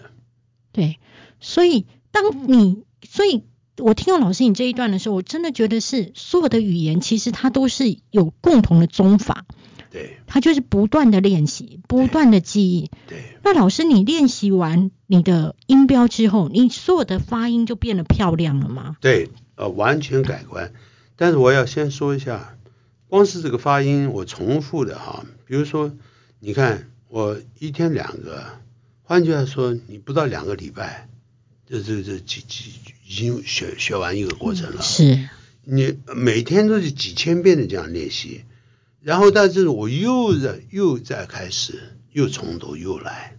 对，所以当你，所以我听到老师你这一段的时候，我真的觉得是所有的语言其实它都是有共同的宗法，对它就是不断的练习，不断的记忆。对那老师，你练习完你的音标之后，你所有的发音就变得漂亮了吗？对，呃，完全改观。但是我要先说一下，光是这个发音，我重复的哈，比如说，你看我一天两个，换句话说，你不到两个礼拜，这这这几几已经学学完一个过程了。是，你每天都是几千遍的这样练习，然后但是我又在又在开始，又从头又来，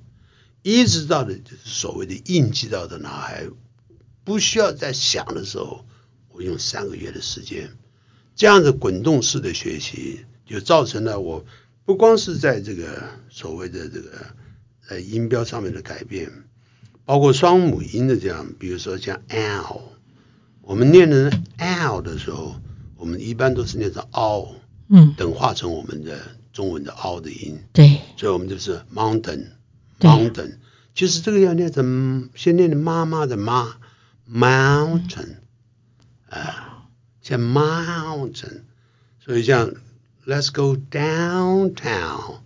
一直到的就是所谓的印记到的脑海，不需要再想的时候，我用三个月的时间，这样子滚动式的学习，就造成了我不光是在这个所谓的这个呃音标上面的改变，包括双母音的这样，比如说像 l。我们念的 l 的时候，我们一般都是念成 o，嗯，等化成我们的中文的 o 的音，对，所以我们就是 mountain mountain，。其实这个要念成先念的妈妈的妈 mountain 啊，像 mountain，所以像 let's go downtown，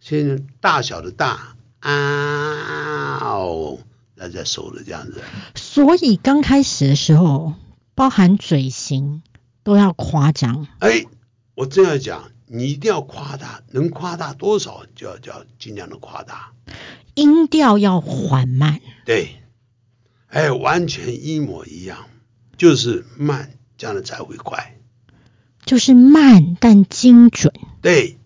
现在大小的大啊哦那在手的这样子。所以刚开始的时候，包含嘴型都要夸张，哎，我正要讲，你一定要夸大，能夸大多少就要就要尽量的夸大。音调要缓慢，对，哎，完全一模一样，就是慢，这样的才会快。就是慢但精准。对，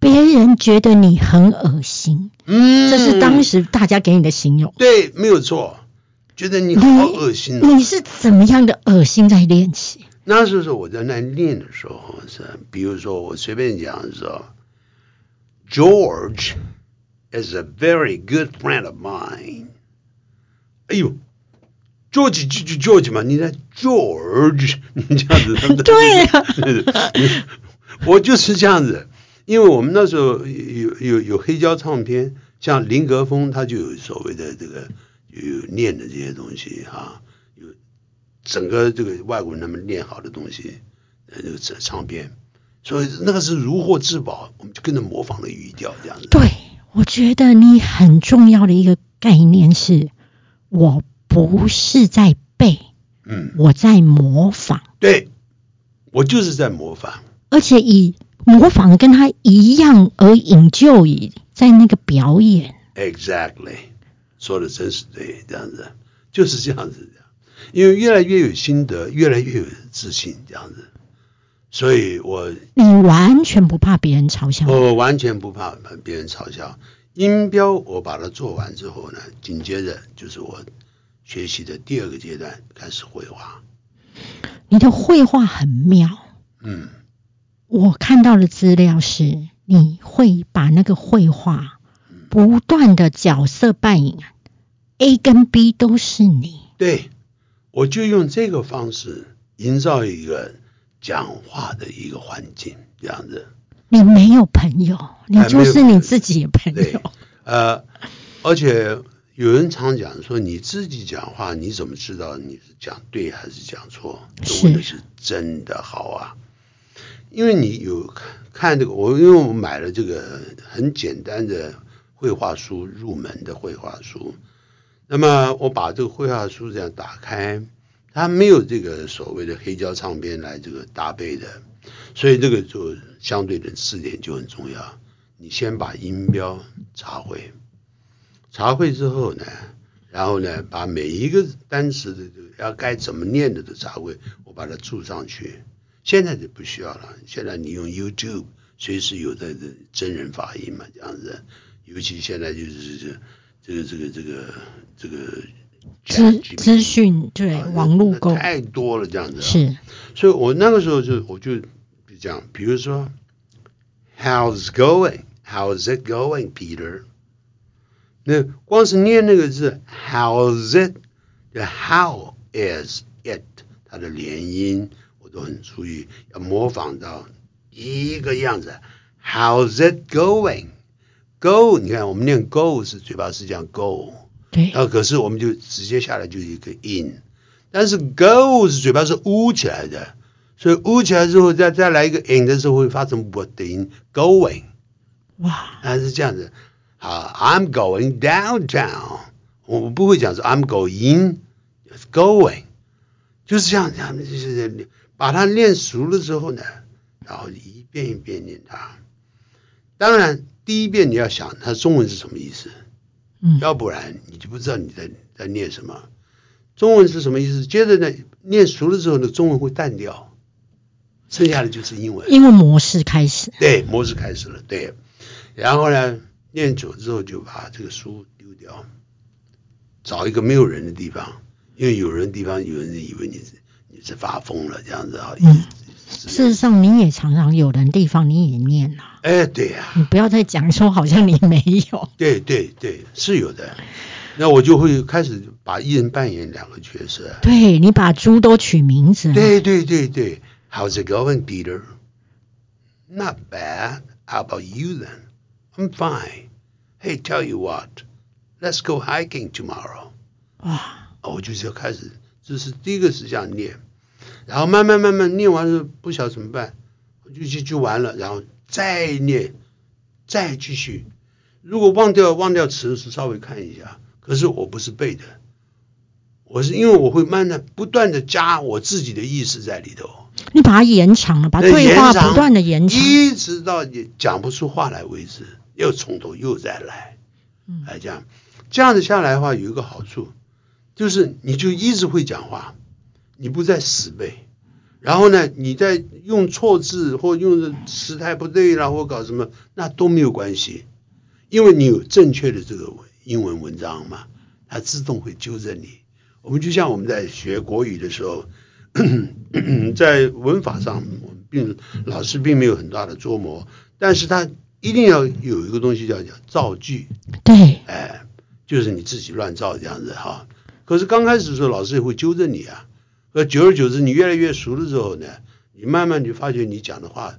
别人觉得你很恶心，嗯，这是当时大家给你的形容。对，没有错，觉得你好恶心哦。你是怎么样的恶心在练习？那时候我在那练的时候是，比如说我随便讲说，George is a very good friend of mine。哎呦，George 就就 George 嘛，你在 George，你这样子，对啊我就是这样子，因为我们那时候有有有黑胶唱片，像林格峰他就有所谓的这个有念的这些东西哈、有整个这个外国人他们念好的东西，呃，这个唱唱片，所以那个是如获至宝，我们就跟着模仿的语调这样子。对，我觉得你很重要的一个概念是，我不是在背，嗯，我在模仿，对，我就是在模仿。而且以模仿跟他一样而引咎于在那个表演。Exactly，说的真是对，这样子就是这样子的，因为越来越有心得，越来越有自信，这样子，所以我你完全不怕别人嘲笑你，我完全不怕别人嘲笑。音标我把它做完之后呢，紧接着就是我学习的第二个阶段，开始绘画。你的绘画很妙。嗯，我看到的资料是，你会把那个绘画不断的角色扮演，A 跟 B 都是你。对，我就用这个方式营造一个讲话的一个环境，这样子。你没有朋友，你就是你自己的朋对友。呃，而且有人常讲说，你自己讲话，你怎么知道你是讲对还是讲错？这问的是真的好啊，因为你有看看这个，我因为我买了这个很简单的绘画书，入门的绘画书。那么我把这个绘画书这样打开，它没有这个所谓的黑胶唱片来这个搭配的，所以这个就相对的字典就很重要。你先把音标查会，查会之后呢，然后呢，把每一个单词的要该怎么念的都查会，我把它注上去。现在就不需要了，现在你用 YouTube 随时有的真人发音嘛，这样子。尤其现在就是这个这个这个这个资资讯对网络够太多了，这样子是。所以我那个时候就我就这样，比如说 How's going? How's it going, Peter? 那光是念那个字 How's it? How is it? 它的连音我都很注意，要模仿到一个样子。How's it going? Go，你看我们念 Go 是嘴巴是这样 Go，对，然后可是我们就直接下来就一个 In，但是 Go 是嘴巴是呜起来的，所以呜起来之后再再来一个 In 的时候会发成 What 的音 Going，哇，它是这样子。好，I'm going downtown，我不会讲说 I'm going，is going，就是这样这样，就是把它练熟了之后呢，然后一遍一遍念它，当然。第一遍你要想它中文是什么意思，嗯，要不然你就不知道你在在念什么。中文是什么意思？接着呢，念熟了之后呢，中文会淡掉，剩下的就是英文。英文模式开始。对，模式开始了。对，然后呢，念久之后就把这个书丢掉，找一个没有人的地方，因为有人的地方，有人以为你是你是发疯了这样子啊。嗯。事实上，你也常常有人地方你也念啊。哎，对呀。你不要再讲说好像你没有。对对对，是有的。那我就会开始把一人扮演两个角色。对你把猪都取名字。对对对对，How's it going, Peter? Not bad. How about you then? I'm fine. Hey, tell you what, let's go hiking tomorrow. 啊！我就是要开始，这是第一个是这样念。然后慢慢慢慢念完了，不晓得怎么办，就就就完了。然后再念，再继续。如果忘掉忘掉词是稍微看一下。可是我不是背的，我是因为我会慢慢不断的加我自己的意思在里头。你把它延长了，把对话不断的延长，一直到你讲不出话来为止，又从头又再来。嗯，来这样，这样子下来的话，有一个好处，就是你就一直会讲话。你不再死背，然后呢，你在用错字或用的时态不对啦，或搞什么，那都没有关系，因为你有正确的这个英文文章嘛，它自动会纠正你。我们就像我们在学国语的时候，在文法上，并老师并没有很大的琢磨，但是他一定要有一个东西叫叫造句。对，哎，就是你自己乱造这样子哈。可是刚开始的时候，老师也会纠正你啊。而久而久之，你越来越熟了之后呢，你慢慢就发觉你讲的话，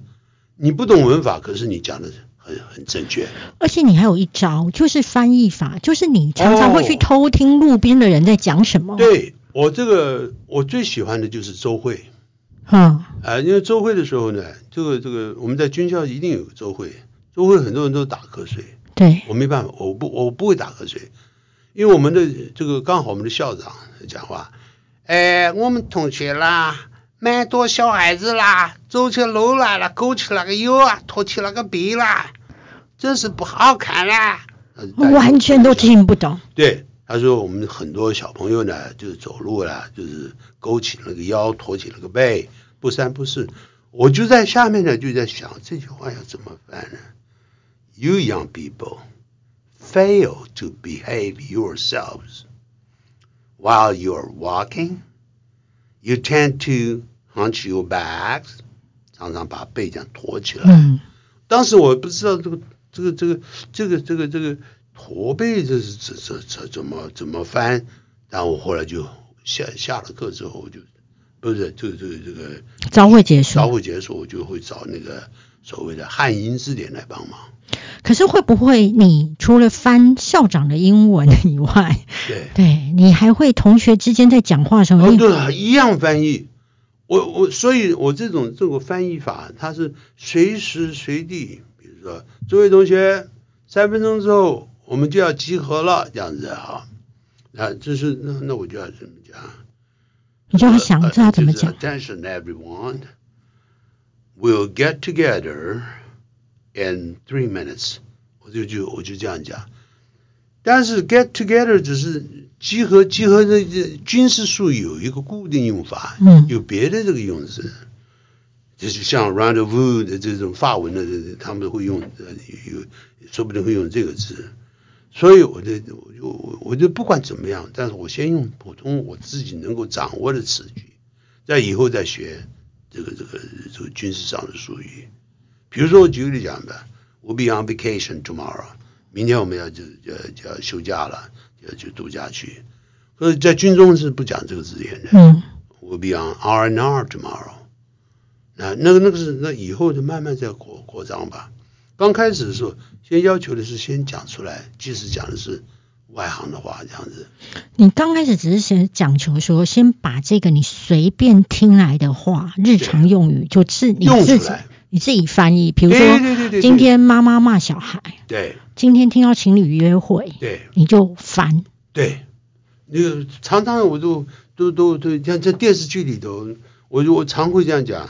你不懂文法，可是你讲的很很正确。而且你还有一招，就是翻译法，就是你常常会去偷听路边的人在讲什么。对我这个，我最喜欢的就是周会。嗯。啊，因为周会的时候呢，这个这个我们在军校一定有个周会，周会很多人都打瞌睡。对。我没办法，我不我不会打瞌睡，因为我们的这个刚好我们的校长讲话。哎，我们同学啦，蛮多小孩子啦，走起路来了，勾起那个腰啊，驼起那个背啦，真是不好看啦。完全都听不懂。对，他说我们很多小朋友呢，就是走路啦，就是勾起那个腰，驼起那个背，不三不四。我就在下面呢，就在想这句话要怎么办呢？You young people fail to behave yourselves. While you're walking, you tend to hunch your backs，常常把背这样驼起来。嗯，当时我不知道这个这个这个这个这个这个驼背这是这这这怎么怎么翻，然后我后来就下下了课之后，我就不是这个这个这个朝会结束招。会结束，我就会找那个所谓的汉英字典来帮忙。可是会不会你除了翻校长的英文以外，对，对你还会同学之间在讲话的时候，一样翻译。我我，所以我这种这个翻译法，它是随时随地，比如说，诸位同学，三分钟之后我们就要集合了，这样子啊。啊，就是那那我就要怎么讲？你就要想呃知道怎么就是讲。Attention, everyone. We'll get together in three minutes. 我就就我就这样讲。但是 get together 只是集合，集合的这军事术语有一个固定用法，嗯有别的这个用词，就是像 rendezvous 的这种法文的，他们会用，呃，有说不定会用这个字。所以我就我就我我就不管怎么样，但是我先用普通我自己能够掌握的词句，在以后再学这个这个这个军事上的术语。比如说我举个例讲吧，We'll be on vacation tomorrow，明天我们要就就就要休假了，就要去度假去。可是，在军中是不讲这个字眼的。嗯 We'll be on R and R tomorrow。那那个那个是那以后就慢慢再扩扩张吧。刚开始的时候，先要求的是先讲出来，即使讲的是外行的话，这样子。你刚开始只是先讲求说，先把这个你随便听来的话，日常用语，就是你自己用出来你自己翻译。比如说，今天妈妈骂小孩，对今天听到情侣约会，对你就烦。对，那个常常我都都都都像在电视剧里头，我就我常会这样讲，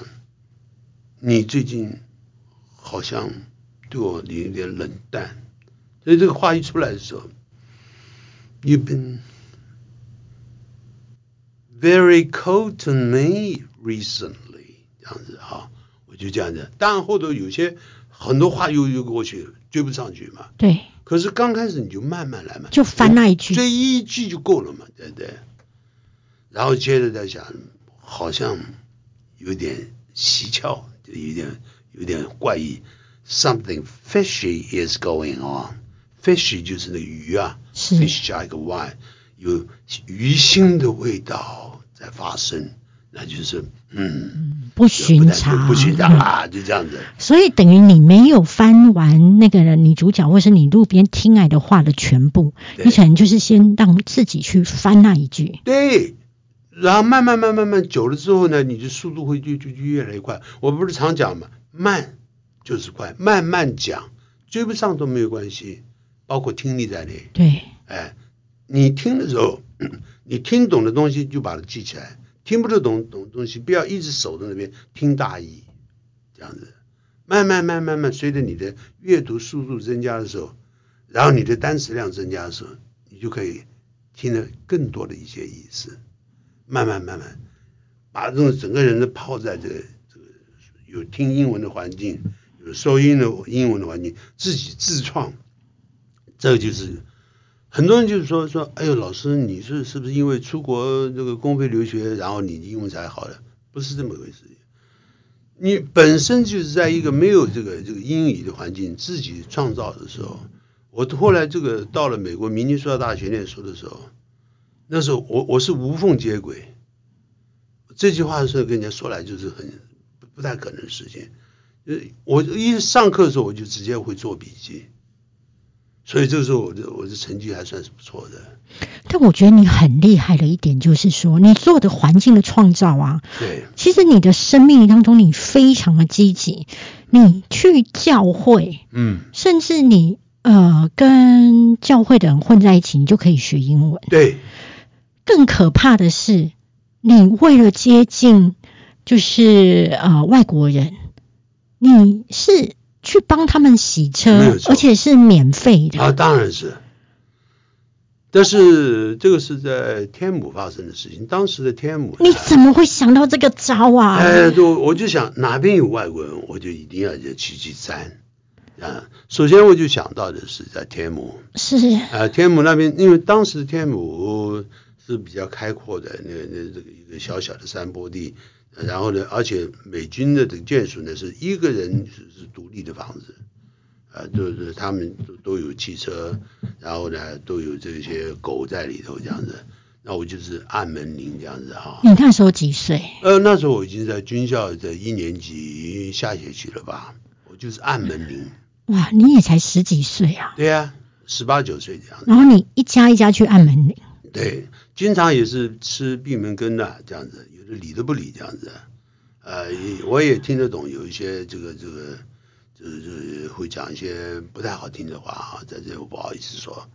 你最近好像对我有点冷淡，所以这个话一出来的时候，You've been very cold to me recently，这样子哈，我就这样子。当然后头有些很多话又又过去追不上去嘛，对，可是刚开始你就慢慢来嘛，就翻那一句。追一句就够了嘛，对不对？然后接着再想，好像有点蹊跷，就有点有点怪异，something fishy is going on。fishy 就是那个鱼啊是加一个 y，有鱼腥的味道在发生，那就是嗯，不寻常，不寻常啊，就这样子。所以等于你没有翻完那个女主角或是你路边听来的话的全部，你可能就是先让自己去翻那一句。对，然后慢慢慢慢慢久了之后呢，你的速度会就就就越来越快。我不是常讲嘛，慢就是快，慢慢讲，追不上都没有关系，包括听力在内。对，哎，你听的时候，你听懂的东西就把它记起来，听不懂懂东西不要一直守在那边听大意，这样子，慢慢慢慢慢，随着你的阅读速度增加的时候，然后你的单词量增加的时候，你就可以听得更多的一些意思，慢慢慢慢把这种整个人都泡在这个这个有听英文的环境，有收音的英文的环境，自己自创，这个就是。很多人就是说说，哎呦，老师，你是是不是因为出国这个公费留学，然后你英文才好的？不是这么回事。你本身就是在一个没有这个这个英语的环境自己创造的时候，我后来这个到了美国明尼苏达大学念书的时候，那时候我我是无缝接轨。这句话是跟人家说来就是很不不太可能的事情。呃，我一上课的时候我就直接会做笔记。所以这个时候我的我的成绩还算是不错的，但我觉得你很厉害的一点就是说，你做的环境的创造啊，对。其实你的生命当中你非常的积极，你去教会，嗯，甚至你呃跟教会的人混在一起，你就可以学英文。对。更可怕的是，你为了接近就是呃外国人，你是去帮他们洗车而且是免费的。啊，当然是。但是这个是在天母发生的事情，当时的天母，你怎么会想到这个招啊？哎，就我就想哪边有外国人，我就一定要去去沾啊。首先我就想到的是在天母，是啊，天母那边，因为当时天母是比较开阔的，那那这个一个小小的山坡地，然后呢，而且美军的这个眷属呢是一个人是是独立的房子，啊，就是他们都都有汽车，然后呢都有这些狗在里头这样子，那我就是按门铃这样子哈。你那时候几岁？呃，那时候我已经在军校的一年级下学期了吧，我就是按门铃。哇，你也才十几岁啊？对呀、十八九岁这样子。然后你一家一家去按门铃，对，经常也是吃闭门羹的这样子，有的理都不理这样子。呃，也我也听得懂有一些这个这个，就是就是会讲一些不太好听的话啊，在这我不好意思说。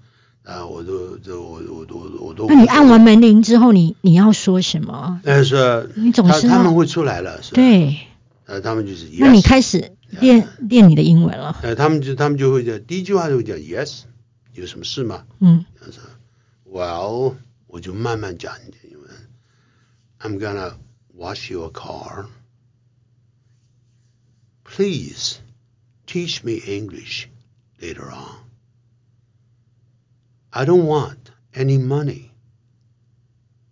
啊，我都这我我都我都。那你按完门铃之后，你你要说什么？但是你总是他他们会出来了，是吧？对，呃，他们就是 yes。那你开始练练你的英文了。呃，他们就他们就会讲，第一句话就会讲 yes，有什么事吗？嗯他说，Well，我就慢慢讲一点英文。I'm gonna wash your car. Please teach me English later on. I don't want any money,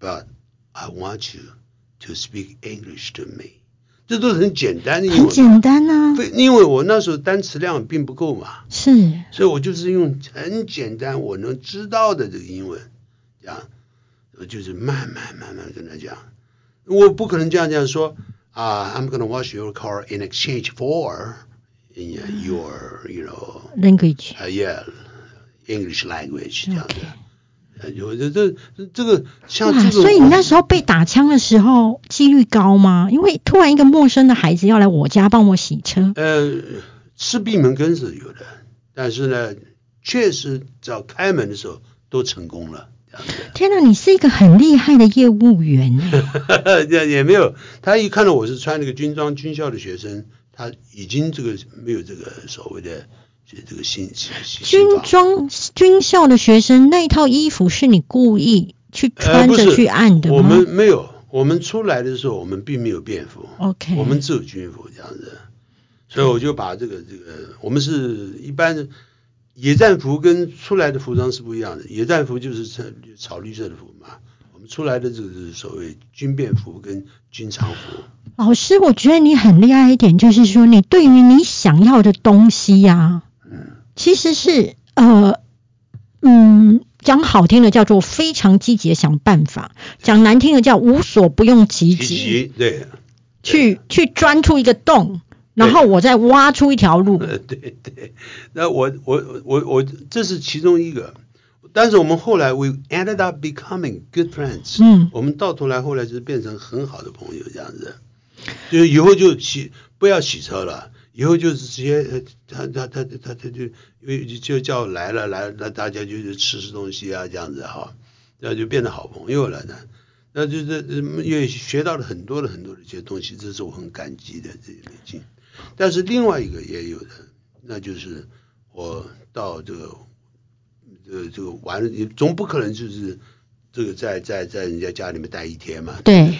but I want you to speak English to me. 这都是很简单的英文，很简单啊，非因为我那时候单词量并不够嘛。是所以我就是用很简单我能知道的这个英文讲，我 就是慢慢慢慢跟他讲，我不可能这样这样说啊、i m gonna wash your car in exchange for in your you know language。uh, yeah English language 这样子。呃有这这这个像哇，这种，所以你那时候被打枪的时候几率高吗？因为突然一个陌生的孩子要来我家帮我洗车，呃吃闭门羹是有的，但是呢，确实只要开门的时候都成功了。天哪，你是一个很厉害的业务员哎！也 也没有，他一看到我是穿那个军装军校的学生，他已经这个没有这个所谓的这这个心心心军装军校的学生那一套衣服是你故意去呃穿着去按的吗？我们没有，我们出来的时候我们并没有便服 OK 我们只有军服这样子，所以我就把这个这个我们是一般的野战服跟出来的服装是不一样的，野战服就是穿草绿色的服嘛，我们出来的这个是所谓军便服跟军常服。老师，我觉得你很厉害一点，就是说你对于你想要的东西呀、其实是呃嗯，讲好听的叫做非常积极的想办法，讲难听的叫无所不用其极对。去去钻出一个洞，然后我再挖出一条路。呃，对对，那我我我我这是其中一个，但是我们后来 we ended up becoming good friends，嗯。我们到头来后来就是变成很好的朋友这样子，就是以后就洗不要洗车了，以后就是直接呃他他他他他就因为就叫来了来了，那大家就是吃吃东西啊这样子哈，那就变成好朋友了呢。那就是呃也学到了很多的很多的一些东西，这是我很感激的这些累积。但是另外一个也有的，那就是我到这个这个这个玩了，你总不可能就是这个在在在人家家里面待一天嘛，对，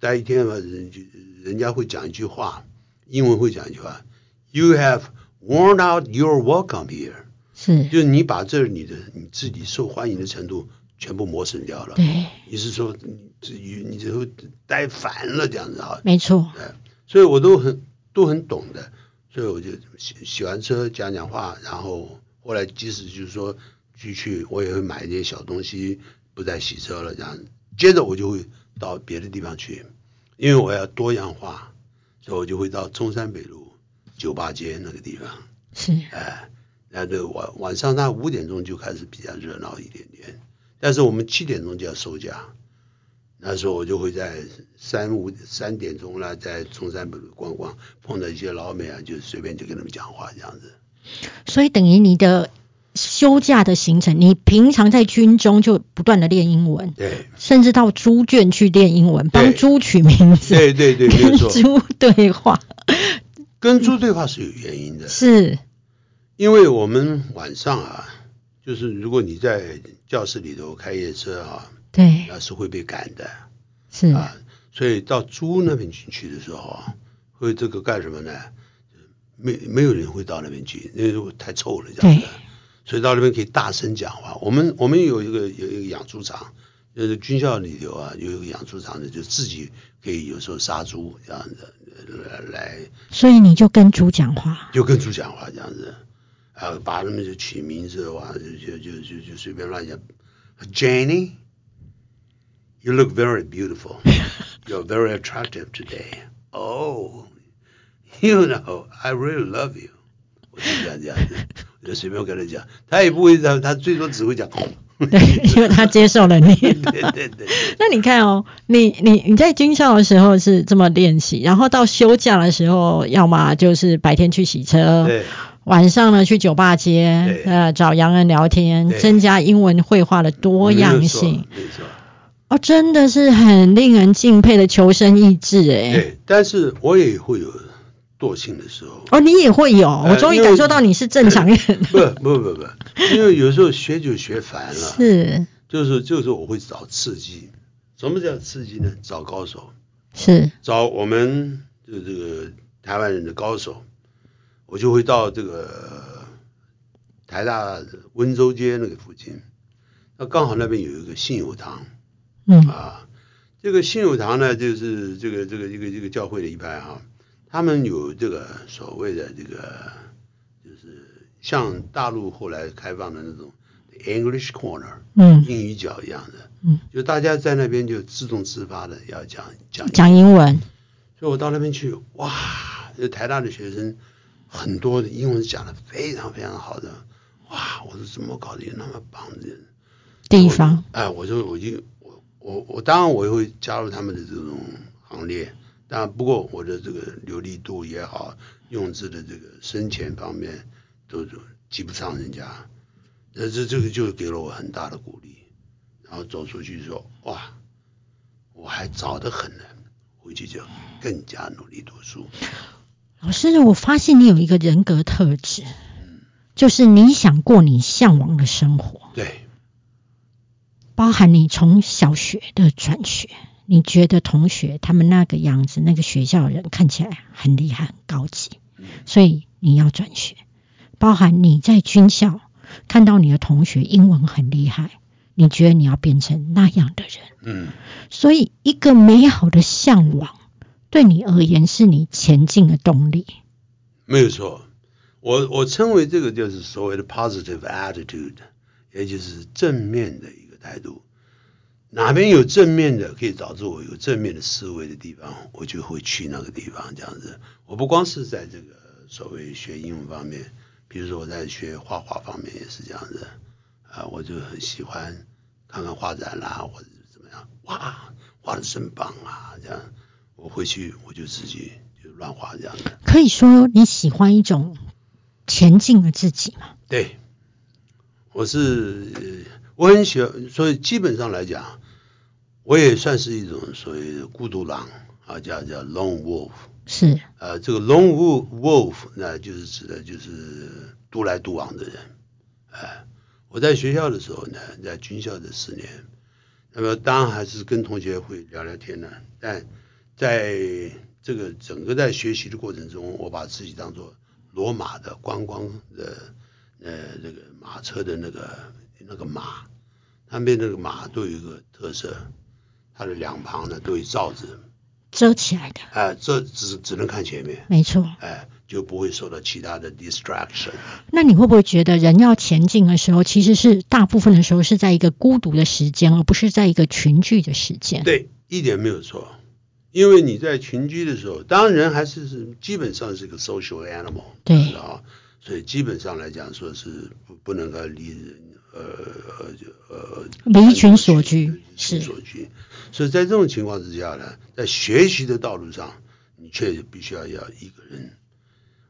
待一天嘛，人就人家会讲一句话，英文会讲一句话，You have worn out your welcome here，是，就是你把这你的你自己受欢迎的程度全部磨损掉了。对，你是说你这你这会待烦了这样子啊？没错，所以我都很都很懂的，所以我就洗洗完车讲讲话，然后后来即使就是说去去，我也会买一点小东西，不再洗车了这样。接着我就会到别的地方去，因为我要多样化，所以我就会到中山北路酒吧街那个地方，是，哎，那这个晚晚上那五点钟就开始比较热闹一点点，但是我们七点钟就要收假。那时候我就会在三五三点钟啦，在中山北路逛逛，碰到一些老美啊，就随便就跟他们讲话这样子。所以等于你的休假的行程，你平常在军中就不断的练英文，对，甚至到猪圈去练英文，帮对猪取名字，对对对，跟错。猪对话，跟猪对话是有原因的，是，因为我们晚上啊，就是如果你在教室里头开夜车啊，对，那是会被赶的是，啊。所以到猪那边进去的时候啊，会这个干什么呢？没没有人会到那边去，因为太臭了这样子对。所以到那边可以大声讲话。我们我们有一个有一个养猪场，就是军校里头啊有一个养猪场的，就自己可以有时候杀猪这样子来来所以你就跟猪讲话，就跟猪讲话这样子，啊，把他们就取名字哇，就就就就就随便乱讲，Jenny。You look very beautiful. You're very attractive today. Oh, you know, I really love you. 我就这样讲，我就随便跟他讲，他也不会讲，他最多只会讲。对，因为他接受了你。对对对。那你看哦，你你你在军校的时候是这么练习，然后到休假的时候，要么就是白天去洗车，对晚上呢去酒吧街，呃，找洋人聊天，增加英文绘画的多样性。没错。哦，真的是很令人敬佩的求生意志哎。对，但是我也会有惰性的时候。哦，你也会有，我终于感受到你是正常人。不不不不，因为有时候学就学烦了。是就是就是我会找刺激。什么叫刺激呢？找高手，是找我们就这个台湾人的高手，我就会到这个台大温州街那个附近，那刚好那边有一个信友堂嗯。啊。这个信友堂呢，就是这个这个这个这个教会的一派哈、他们有这个所谓的这个，就是像大陆后来开放的那种 English Corner，嗯。英语角一样的，嗯，就大家在那边就自动自发的要讲讲讲英文。所以我到那边去，哇，这台大的学生很多的英文讲的非常非常好的，哇，我说怎么搞的有那么棒的人？地方。哎，我就我就我我我当然我也会加入他们的这种行列，当然不过我的这个流利度也好，用字的这个深浅方面都都及不上人家，那这这个就给了我很大的鼓励，然后走出去说哇，我还早得很呢，回去就更加努力读书。老师，我发现你有一个人格特质，就是你想过你向往的生活，对包含你从小学的转学，你觉得同学他们那个样子，那个学校的人看起来很厉害、很高级，所以你要转学。包含你在军校看到你的同学英文很厉害，你觉得你要变成那样的人，嗯，所以一个美好的向往对你而言是你前进的动力。没有错。我我称为这个就是所谓的 positive attitude，也就是正面的一个态度。哪边有正面的，可以导致我有正面的思维的地方，我就会去那个地方。这样子，我不光是在这个所谓学英文方面，比如说我在学画画方面也是这样子。啊，我就很喜欢看看画展啦，或者怎么样，哇，画的真棒啊！这样，我回去我就自己就乱画这样子。可以说你喜欢一种前进的自己吗？对，我是呃我很喜欢，所以基本上来讲，我也算是一种所谓的孤独狼啊，叫叫 lone wolf。是呃，这个 lone wolf 那就是指的就是独来独往的人。哎、我在学校的时候呢，在军校的四年，那么当然还是跟同学会聊聊天呢，但在这个整个在学习的过程中，我把自己当做罗马的观光的呃这个马车的那个那个马，那边那个马都有一个特色，它的两旁呢都有罩子，遮起来的，哎、这只只能看前面，没错。哎、就不会受到其他的 distraction。那你会不会觉得人要前进的时候，其实是大部分的时候是在一个孤独的时间，而不是在一个群聚的时间？对，一点没有错。因为你在群居的时候，当然人还是是基本上是一个 social animal，对啊，所以基本上来讲说是不不能够离人呃呃呃离群所居是所居。所以在这种情况之下呢，在学习的道路上，你却必须要要一个人。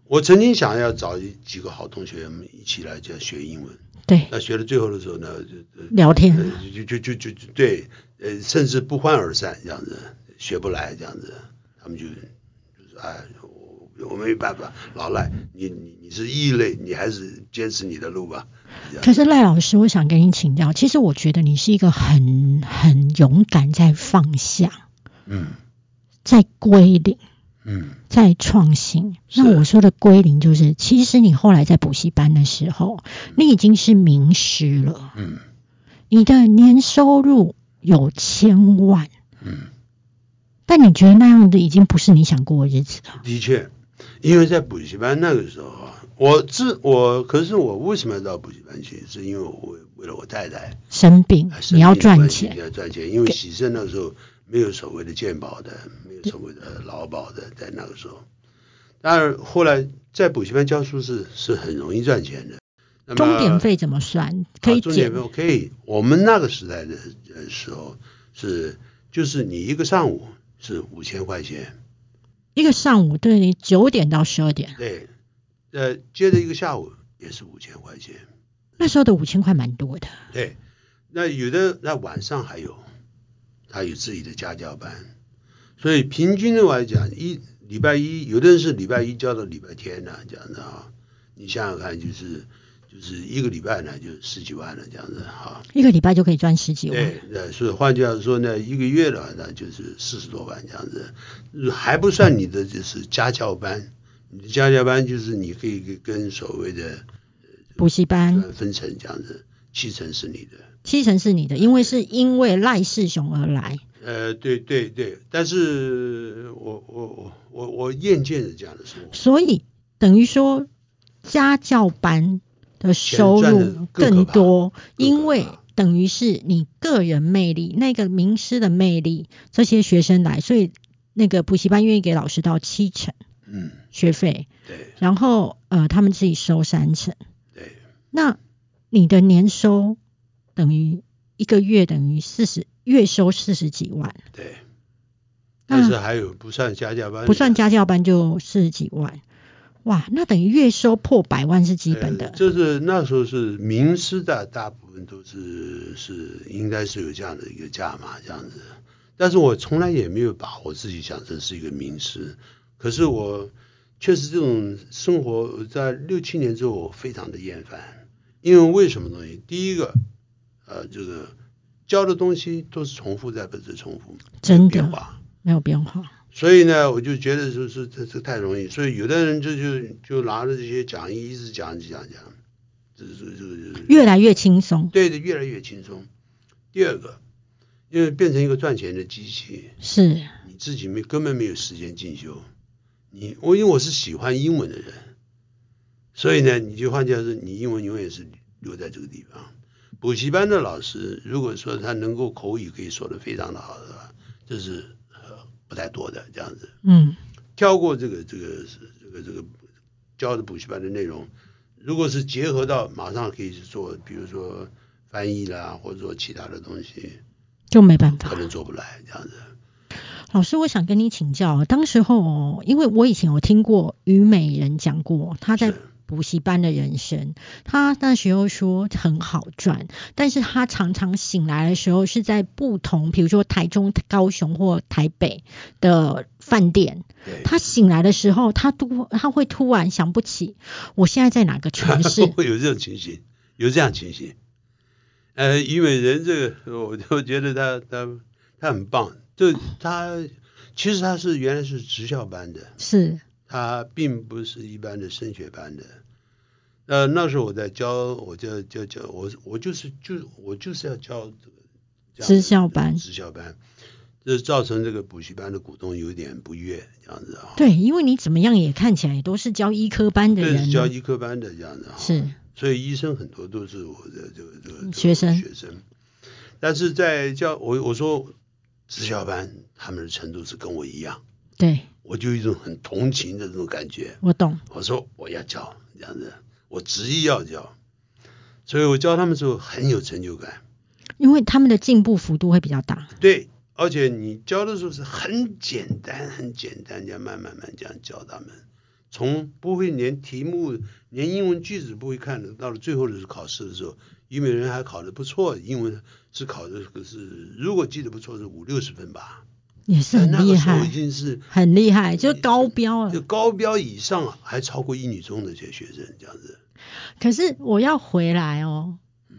我曾经想要找一几个好同学，们一起来样学英文。对，那学到最后的时候呢，就聊天呃就就就就就对，呃，甚至不欢而散这样子，学不来这样子，他们就就是哎，我我没办法，老赖，你你你是异类，你还是坚持你的路吧。可是赖老师，我想跟你请教，其实我觉得你是一个很很勇敢在放下，嗯在归零，嗯在创新。那我说的归零，就是其实你后来在补习班的时候，你已经是名师了，嗯你的年收入有千万，嗯，但你觉得那样的已经不是你想过的日子了。的确，因为在补习班那个时候啊，我自我可是我为什么要到补习班去？是因为我为为了我太太生病你要赚钱你，要赚钱，因为喜生那时候没有所谓的健保的，没有所谓的劳保的，在那个时候。当然，后来在补习班教书是是很容易赚钱的。那么钟点费怎么算？可以减啊钟点费可以。我们那个时代的呃时候是，就是你一个上午是五千块钱，一个上午对你九点到十二点，对，呃，接着一个下午也是五千块钱，那时候的五千块蛮多的。对。那有的那晚上还有，他有自己的家教班，所以平均的来讲，一礼拜一有的人是礼拜一教到礼拜天呢、这样子啊。你想想看，就是就是一个礼拜呢，就十几万了这样子哈。一个礼拜就可以赚十几万，对，那所以换句话说呢，一个月的话那就是四十多万这样子，呃还不算你的就是家教班，你的家教班就是你可以跟所谓的补习班分成这样子，七成是你的。七成是你的，因为是因为赖世雄而来。呃，对对对，但是我我我我我厌倦了这样的生活。所以等于说家教班的收入更多，因为等于是你个人魅力，那个名师的魅力，这些学生来，所以那个补习班愿意给老师到七成嗯，学费，对然后呃他们自己收三成。对，那你的年收等于一个月等于四十，月收四十几万，对。但是还有不算家教班，不算家教班就四十几万，哇，那等于月收破百万是基本的。呃就是那时候是名师的，大部分都是是应该是有这样的一个价码这样子，但是我从来也没有把我自己想成是一个名师，可是我确实这种生活在六七年之后我非常的厌烦，因为为什么东西？第一个，呃，这个教的东西都是重复在本质重复，真的没有变化。所以呢，我就觉得说是这这太容易，所以有的人就就就拿着这些讲义一直讲讲讲，这这这这越来越轻松，对的越来越轻松。第二个，因为变成一个赚钱的机器，是你自己没根本没有时间进修。你我因为我是喜欢英文的人，所以呢，你就换句话说，你英文永远是留在这个地方。补习班的老师，如果说他能够口语可以说的非常的好的话，这是呃不太多的这样子。嗯，跳过这个这个这个这个教的补习班的内容，如果是结合到马上可以去做，比如说翻译啦，或者说其他的东西，就没办法可。能做不来这样子。老师，我想跟你请教，当时候哦因为我以前有听过虞美人讲过他在是补习班的人生，他那时候说很好赚，但是他常常醒来的时候是在不同，比如说台中、高雄或台北的饭店，他醒来的时候，他突他会突然想不起我现在在哪个城市，会有这种情形，有这样情形。呃，虞美人这个，我就觉得他他他很棒，就他其实他是原来是职校班的，是他并不是一般的升学班的。呃，那时候我在教，我教教教我我就是就我就是要教这个职校班。职校班，这造成这个补习班的股东有点不悦，这样子啊。对，因为你怎么样也看起来都是教医科班的对，人教医科班的这样子啊。是。所以医生很多都是我的这个这个学生。学生，但是在教我我说职校班他们的程度是跟我一样，对我就有一种很同情的这种感觉。我懂，我说我要教这样子，我执意要教，所以我教他们的时候很有成就感。因为他们的进步幅度会比较大，对，而且你教的时候是很简单，很简单，这样慢慢慢这样教他们，从不会连题目、连英文句子不会看的，到了最后的考试的时候，虞美人还考得不错，英文是考的是如果记得不错是五六十分吧，也是很厉那个时候已害，经是很厉害，就高标了。就高标以上，还超过一女中的这些学生这样子。可是我要回来哦，嗯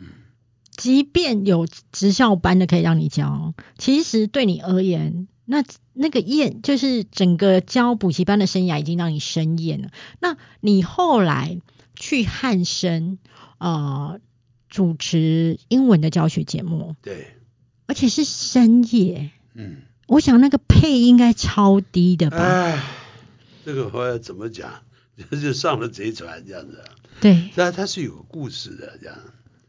即便有职校班的可以让你教，其实对你而言，那那个厌就是整个教补习班的生涯已经让你生厌了。那你后来去汉生呃主持英文的教学节目，对，而且是深夜，嗯，我想那个配应该超低的吧？哎，这个话要怎么讲？就上了贼船这样子。对，但它是有个故事的，这样。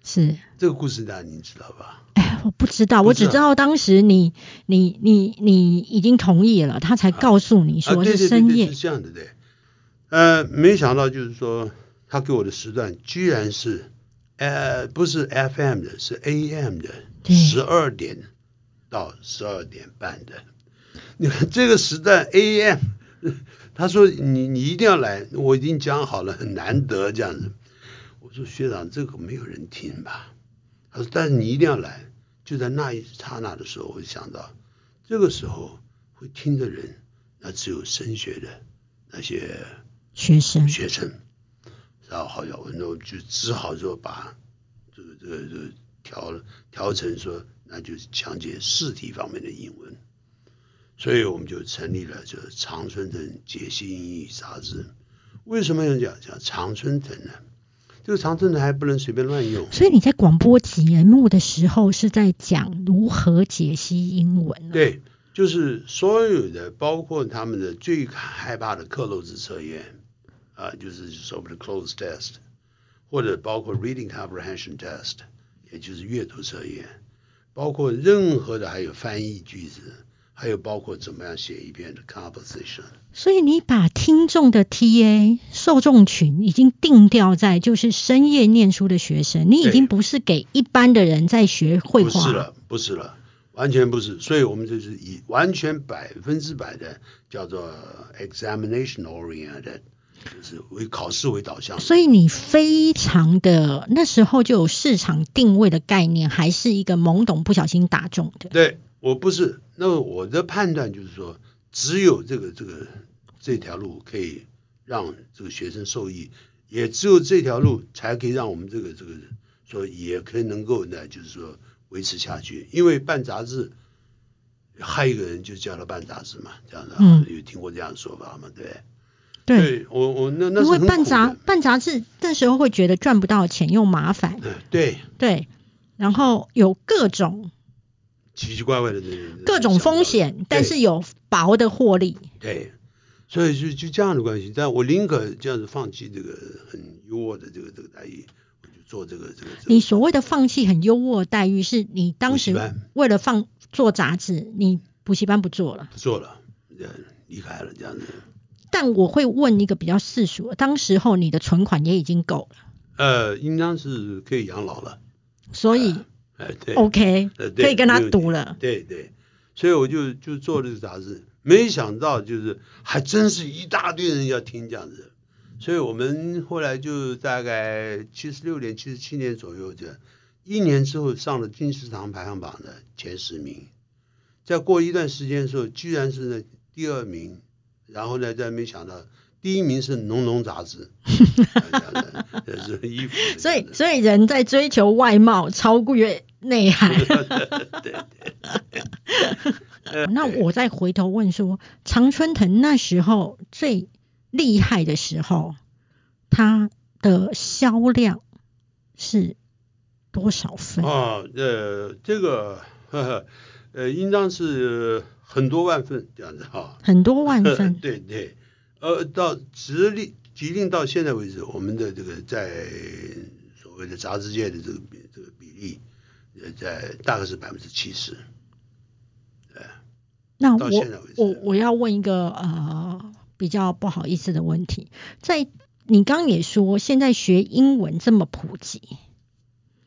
是。这个故事大家您知道吧？哎，我不知道，我只知道当时你你你你已经同意了，他才告诉你说是深夜。是这样的，对。呃，没想到就是说，他给我的时段居然是，呃，不是 FM 的，是 AM 的，十二点到十二点半的。你 看这个时段 AM，他说你你一定要来，我已经讲好了，很难得这样子。我说学长，这个没有人听吧？他说，但是你一定要来。就在那一刹那的时候，我就想到，这个时候会听的人，那只有升学的那些。学生，学生，然后好像我那我就只好说把这个这个这个调调成说，那就是讲解试题方面的英文，所以我们就成立了这常春藤解析英语杂志。为什么要讲讲常春藤呢？这个常春藤还不能随便乱用。所以你在广播节目的时候是在讲如何解析英文？对，就是所有的，包括他们的最害怕的克漏字测验。啊，就是所谓的 close test，或者包括 reading comprehension test，也就是阅读测验，包括任何的还有翻译句子，还有包括怎么样写一篇的 composition。所以你把听众的 TA 受众群已经定调在就是深夜念书的学生，你已经不是给一般的人在学绘画。不是了，不是了，完全不是。所以我们就是以完全百分之百的叫做 examination oriented。就是为考试为导向，所以你非常的那时候就有市场定位的概念，还是一个懵懂不小心打中的。对我不是，那我的判断就是说，只有这个这个这条路可以让这个学生受益，也只有这条路才可以让我们这个这个说也可以能够呢，就是说维持下去。因为办杂志，还有一个人就叫他办杂志嘛，这样的，有听过这样的说法吗？对。对。我我那那因为办杂办杂志那时候会觉得赚不到钱又麻烦，对。对，然后有各种奇奇怪怪的各种风险，但是有薄的获利。对，所以就就这样的关系，但我宁可这样子放弃这个很优渥的这个这个待遇，我就做这个这个。你所谓的放弃很优渥的待遇，是你当时为了放做杂志，你补习班不做了，不做了，离开了这样子。但我会问一个比较世俗，当时候你的存款也已经够了，呃，应当是可以养老了，所以，哎对，OK，可以跟他赌了，对对，所以我就就做这个杂志，没想到就是还真是一大堆人要听这样子，所以我们后来就大概七十六年、七十七年左右，这一年之后上了金石堂排行榜的前十名，再过一段时间的时候，居然是那第二名。然后呢，再没想到第一名是《农农杂志》，是衣服。所以，所以人在追求外貌超越内涵。对对。那我再回头问说，常春藤那时候最厉害的时候，它的销量是多少份？啊，呃，这个，呃，应当是。很多万份这样子哈，很多万份，对对，呃，到直立吉定到现在为止，我们的这个在所谓的杂志界的这个比这个比例，呃，在大概是百分之七十，对。那我我我要问一个呃比较不好意思的问题，在你刚刚也说，现在学英文这么普及，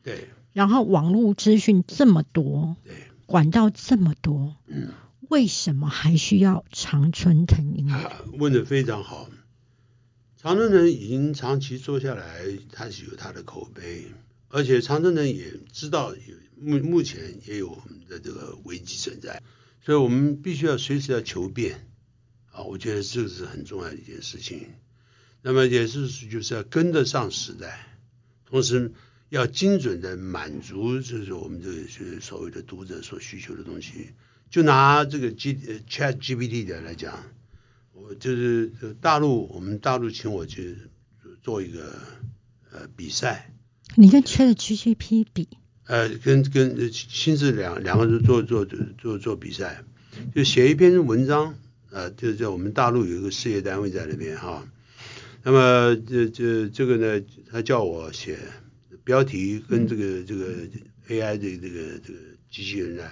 对，然后网络资讯这么多，对，管道这么多，嗯。为什么还需要常春藤英文？问的非常好。常春藤已经长期做下来，他是有他的口碑，而且常春藤也知道目目前也有我们的这个危机存在，所以我们必须要随时要求变啊！我觉得这是很重要的一件事情。那么也是就是要跟得上时代，同时要精准的满足就是我们这个所谓的读者所需求的东西。就拿这个 G Chat GPT 的来讲，我就是大陆，我们大陆请我去做一个呃比赛。你跟 Chat GPT 比？呃，跟跟亲自两两个人做做做做比赛，就写一篇文章，呃，就是在我们大陆有一个事业单位在那边哈。那么这这这个呢，他叫我写标题跟这个这个 AI 的这个这个机器人呢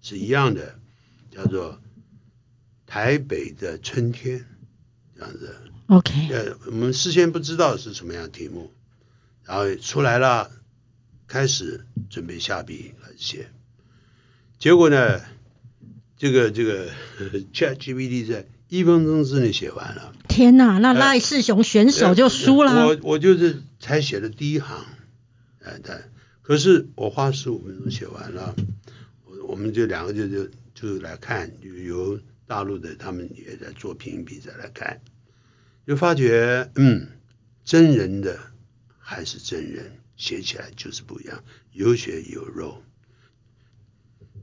是一样的，叫做台北的春天这样子。OK，呃，我们事先不知道是什么样的题目，然后出来了，开始准备下笔来写，结果呢，这个这个 Chat GPT 在一分钟之内写完了，天哪，那赖世雄选手就输了。呃我我就是才写的第一行，哎，但可是我花十五分钟写完了，我我们就两个就就就来看，就由大陆的他们也在做评比再来看，就发觉嗯，真人的还是真人，写起来就是不一样，有血有肉。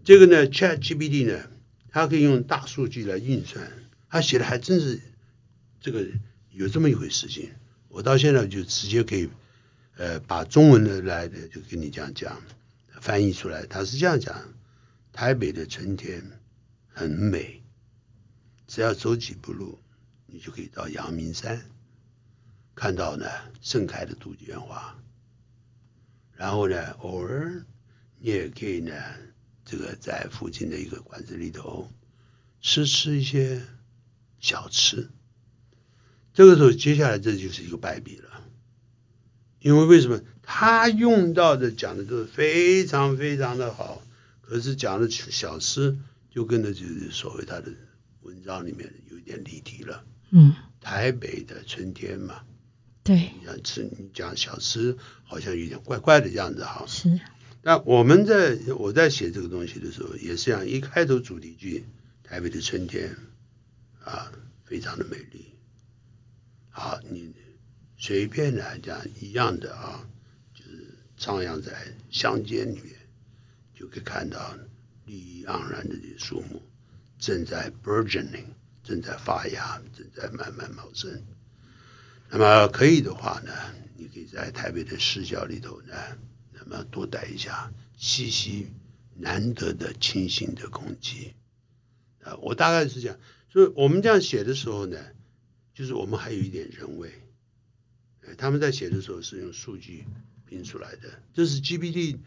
这个呢，Chat GPT 呢，它可以用大数据来运算，它写的还真是这个有这么一回事情。我到现在就直接可以，呃，把中文的来的就跟你这样讲，翻译出来。他是这样讲：台北的春天很美，只要走几步路，你就可以到阳明山看到呢盛开的杜鹃花。然后呢，偶尔你也可以呢，这个在附近的一个馆子里头吃吃一些小吃。这个时候，接下来这就是一个败笔了，因为为什么他用到的讲的都是非常非常的好，可是讲的小吃就跟着就是所谓他的文章里面有一点离题了。嗯，台北的春天嘛，对，你想吃你讲小吃好像有点怪怪的样子哈。是，那我们在我在写这个东西的时候，也是这样，一开头主题句“台北的春天”啊，非常的美丽。好，你随便来讲一样的啊，就是徜徉在乡间里面，就可以看到绿意盎然的树木正在 burgeoning，正在发芽，正在慢慢茂盛。那么可以的话呢，你可以在台北的市郊里头呢，那么多待一下，吸吸难得的清新的空气。啊，我大概是这样，所以我们这样写的时候呢，就是我们还有一点人味。呃他们在写的时候是用数据拼出来的，这是 GPT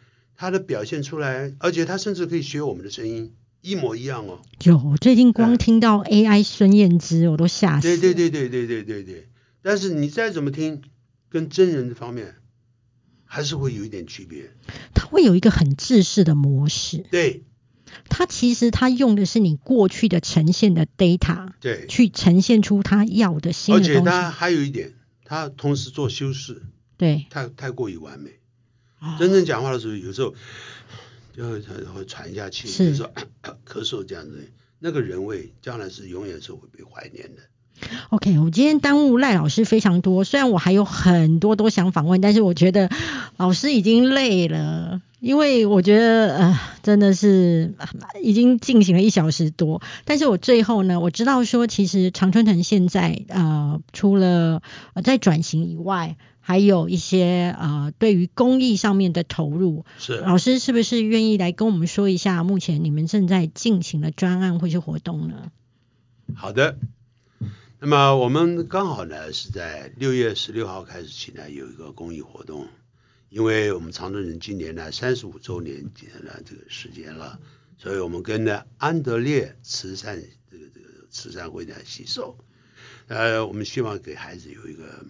它的表现出来，而且它甚至可以学我们的声音，一模一样哦。有，我最近光哎听到 AI 孙燕姿，我都吓死。对对。对对对对对对。但是你再怎么听，跟真人的方面还是会有一点区别。它会有一个很制式的模式，对它其实它用的是你过去的呈现的 data 对，去呈现出它要的新而的东西。且它还有一点，它同时做修饰，对，太太过于完美。哦真正讲话的时候，有时候就会会喘一下气，是。有时候咳嗽这样子，那个人味将来是永远是会被怀念的。OK，我今天耽误赖老师非常多，虽然我还有很多都想访问，但是我觉得老师已经累了，因为我觉得呃真的是呃已经进行了一小时多，但是我最后呢，我知道说其实常春藤现在呃除了呃在转型以外，还有一些呃对于公益上面的投入，是。老师是不是愿意来跟我们说一下目前你们正在进行的专案或是活动呢？好的。那么我们刚好呢是在六月十六号开始起呢有一个公益活动，因为我们长春人今年呢三十五周年了这个时间了，所以我们跟呢安德烈慈善这个这个慈善会呢携手，呃，我们希望给孩子有一个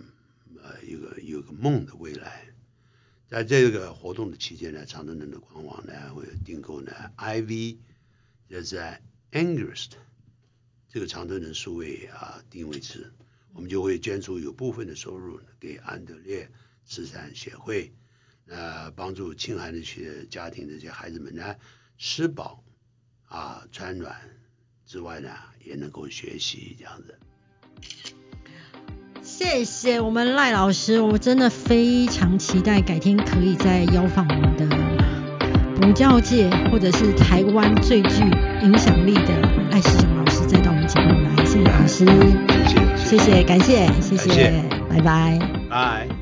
呃一个有个梦的未来。在这个活动的期间呢，长春人的官网呢会订购呢 IV，这是在 Angers 这个长春人数位啊定位制，我们就会捐出有部分的收入给安德烈慈善协会，呃，帮助青海的一些家庭这些孩子们呢吃饱啊穿暖之外呢，也能够学习这样子。谢谢我们赖老师，我真的非常期待改天可以再邀访我们的补教界或者是台湾最具影响力的赖世雄老师再到我们节目来。谢谢老师，谢谢，谢谢，感谢，谢谢，拜拜。拜。